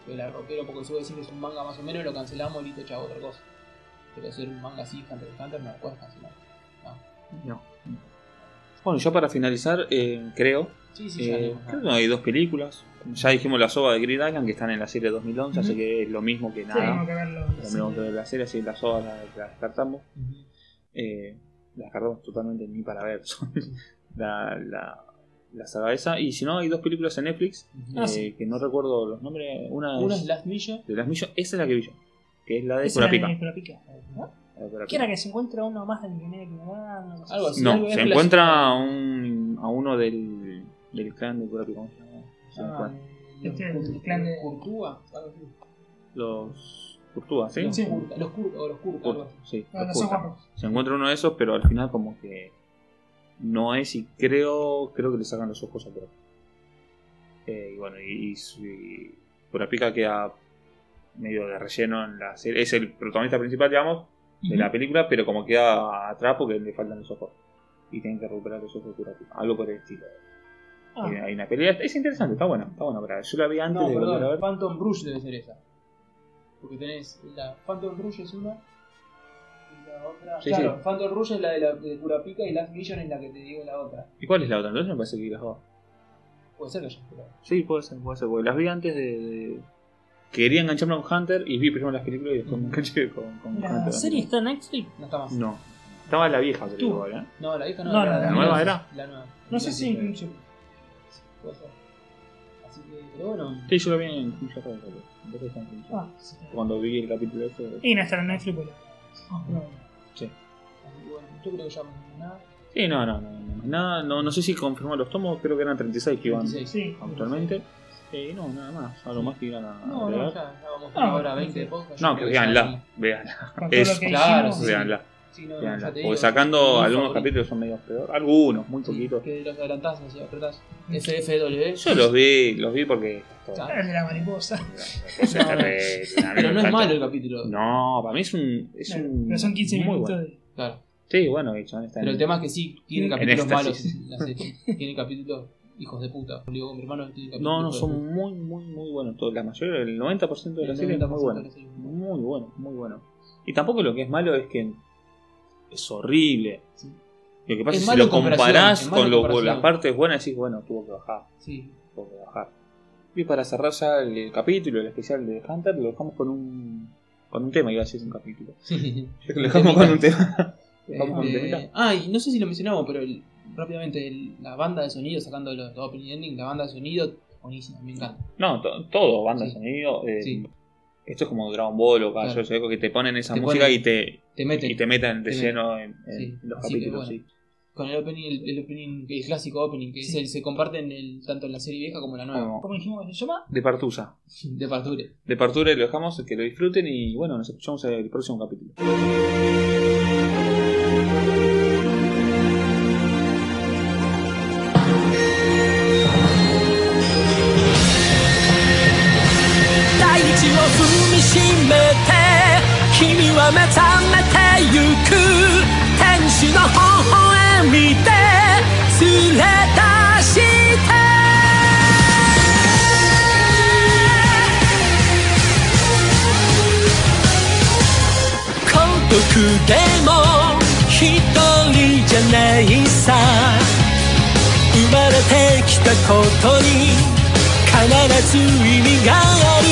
Que la rompieron porque suele decir que es un manga más o menos, lo cancelamos y listo, chavo, otra cosa. Pero hacer un manga así, Hunter x Hunter, no lo puedes cancelar. No. Bueno, ya para finalizar, eh, creo, Sí, sí, ya eh, creo ¿no? que hay dos películas. Ya dijimos la soga de Green Island que están en la serie 2011, así Ujú. que es lo mismo que sí, tenemos nada. que verlo. Lo mismo que la serie, así la soga la, la descartamos. Eh, la descartamos totalmente ni para ver. son la, la, la saga esa. Y si no, hay dos películas en Netflix. Ah, eh, sí. que no recuerdo los nombres. Una, Una es es Last Mission. de las millas, esa es la que vi yo. Que es la de Kurapika. ¿Qué era que se encuentra uno más del que viene que Algo así. No, algo es se encuentra a, un, a uno del, del clan de Kurapika. ¿cómo se llama? Se me Ah. Este es los el clan de- así. Los Kurtúa, ¿sí? Los Sí. Los o los No, los no. Se encuentra uno de esos, pero al final como que no es y creo creo que le sacan los ojos a Kurapika. Eh, y bueno, y, y, y Kurapika queda medio de relleno en la serie. Es el protagonista principal, digamos, de la película, pero como queda atrás porque le faltan los ojos. y tienen que recuperar los ojos de Kurapika. Algo por el estilo. Ah, Hay, hay una pelea, es interesante, está buena, está buena. Pero yo la vi antes No, de a ver. Phantom Rush debe ser esa. Porque tenés la Phantom Rush es una y la otra. Sí, claro, sí. Phantom Rush es la de, la de Kurapika y Last Mission es la que te digo la otra. ¿Y cuál es la otra? Entonces me parece que las dos. Puede ser que haya pero- Sí, puede ser, puede ser. Porque las vi antes de. de- Quería engancharme con Hunter y vi primero las películas y después me enganché con, con ¿La Hunter. serie está en Netflix? No está más. No. Estaba la vieja, creo, ¿eh? No, la vieja no. No, de ¿la nueva 2011, era? La nueva. No sé si Sí. incluso. Puede ser. Así que, pero bueno. Sí, yo lo vi en Crunchyroll. creo. Entonces está en Crunchyroll. Ah, sí. Cuando vi el capítulo ese. Y no está en Netflix, pues. Ah, no. Sí. Así que bueno, yo creo que ya nada. Sí, no, no, no. no, nada, no, no sé si confirmó los tomos, creo que eran 36 que iban 36. Sí. actualmente. Eh, no, nada más. Algo más que iban a No, no, ya, ya vamos Ah, a hora sí. 20 de podcast. No, que veanla, veanla. Es- claro. Veanla, Sí, no, Porque digo, sacando algunos favorito. capítulos son medio peor. Algunos, muy Sí, poquitos. que los adelantás, así apretás. FFW. Yo los vi, los vi porque. Claro. El de la mariposa. Pero no es malo el capítulo. No, para mí es un. Es un Pero son 15 muy minutos bueno. de. Claro. Sí, bueno, Chan está Pero en- el tema es que sí, tiene En capítulos malos éxtasis. la serie. Tiene capítulos hijos de puta. Digo mi hermano, tiene No, no, de son muy, muy, muy buenos. Todos, la mayoría, el 90% de la El serie es muy 90% bueno. Muy bueno, muy bueno. Y tampoco lo que es malo es que es horrible. Sí. Lo que pasa Es que si lo comparás con lo- las partes buenas, decís, bueno, tuvo que bajar, Sí. tuvo que bajar. Y para cerrar ya el, el capítulo, el especial de Hunter, lo dejamos con un, con un tema, iba a decir un capítulo. Lo dejamos con un tema. Ah, y no sé si lo mencionamos, pero el- rápidamente, el- la banda de sonido, sacando los opening ending, la banda de sonido, buenísima, me encanta. No, to- todo, banda de sonido. eh, Sí. Esto es como Dragon Ball o Caballo Claro. Que te ponen esa Te música ponen- y te, y te meten de lleno en, los capítulos, que. Con el opening, el, opening, el clásico opening que se, se comparten el, tanto en la serie vieja como en la nueva. ¿Cómo dijimos que se llama? De Partusa. De Parture. De Parture, lo dejamos, que lo disfruten y bueno, nos escuchamos en el próximo capítulo. は目覚めてゆく天使の微笑みで連れ出して。孤独でも一人じゃないさ。生まれてきたことに必ず意味がある。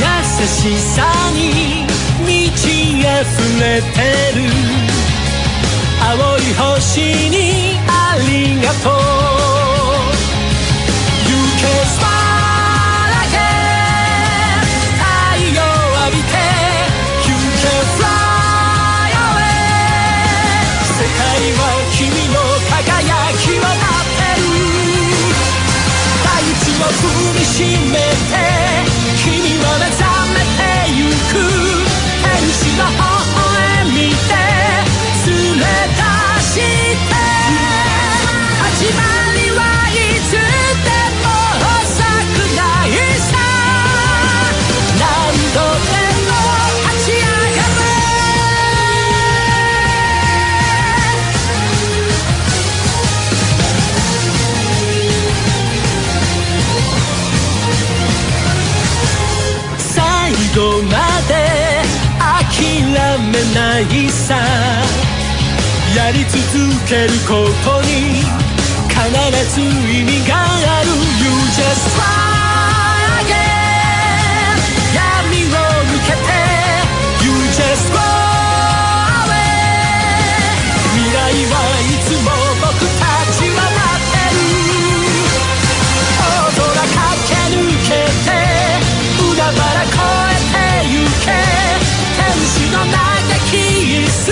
優しさにち溢れてる。青い星にありがとう。You can smile again 太陽浴びて You can fly away 世界は君の輝きを待ってる。大地を踏みしめ the heart ないさ。やり続けることに必ず意味がある。You just try again 闇を抜けて。You just go away 未来はいつも僕たちは待ってる。大空駆け抜けて。海原越えてゆけ。天使の中ま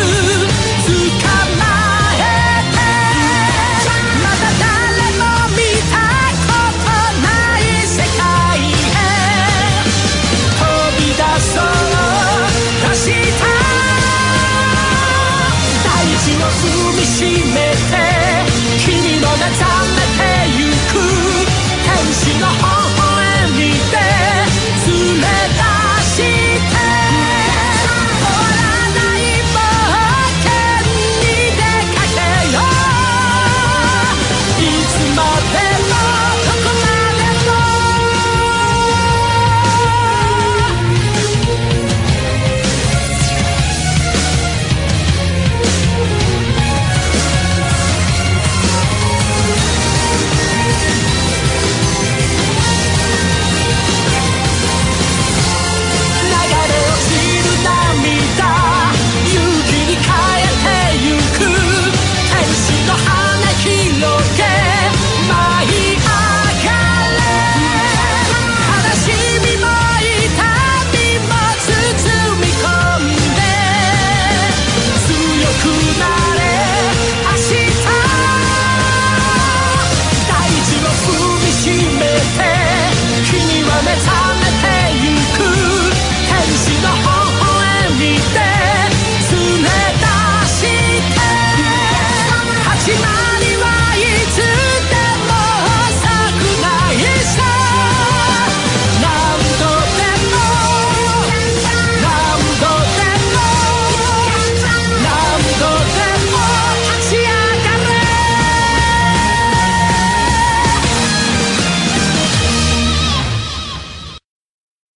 だ誰も見たい」「危ない世界へ。飛び出そう」「明日の大地を踏みしめ。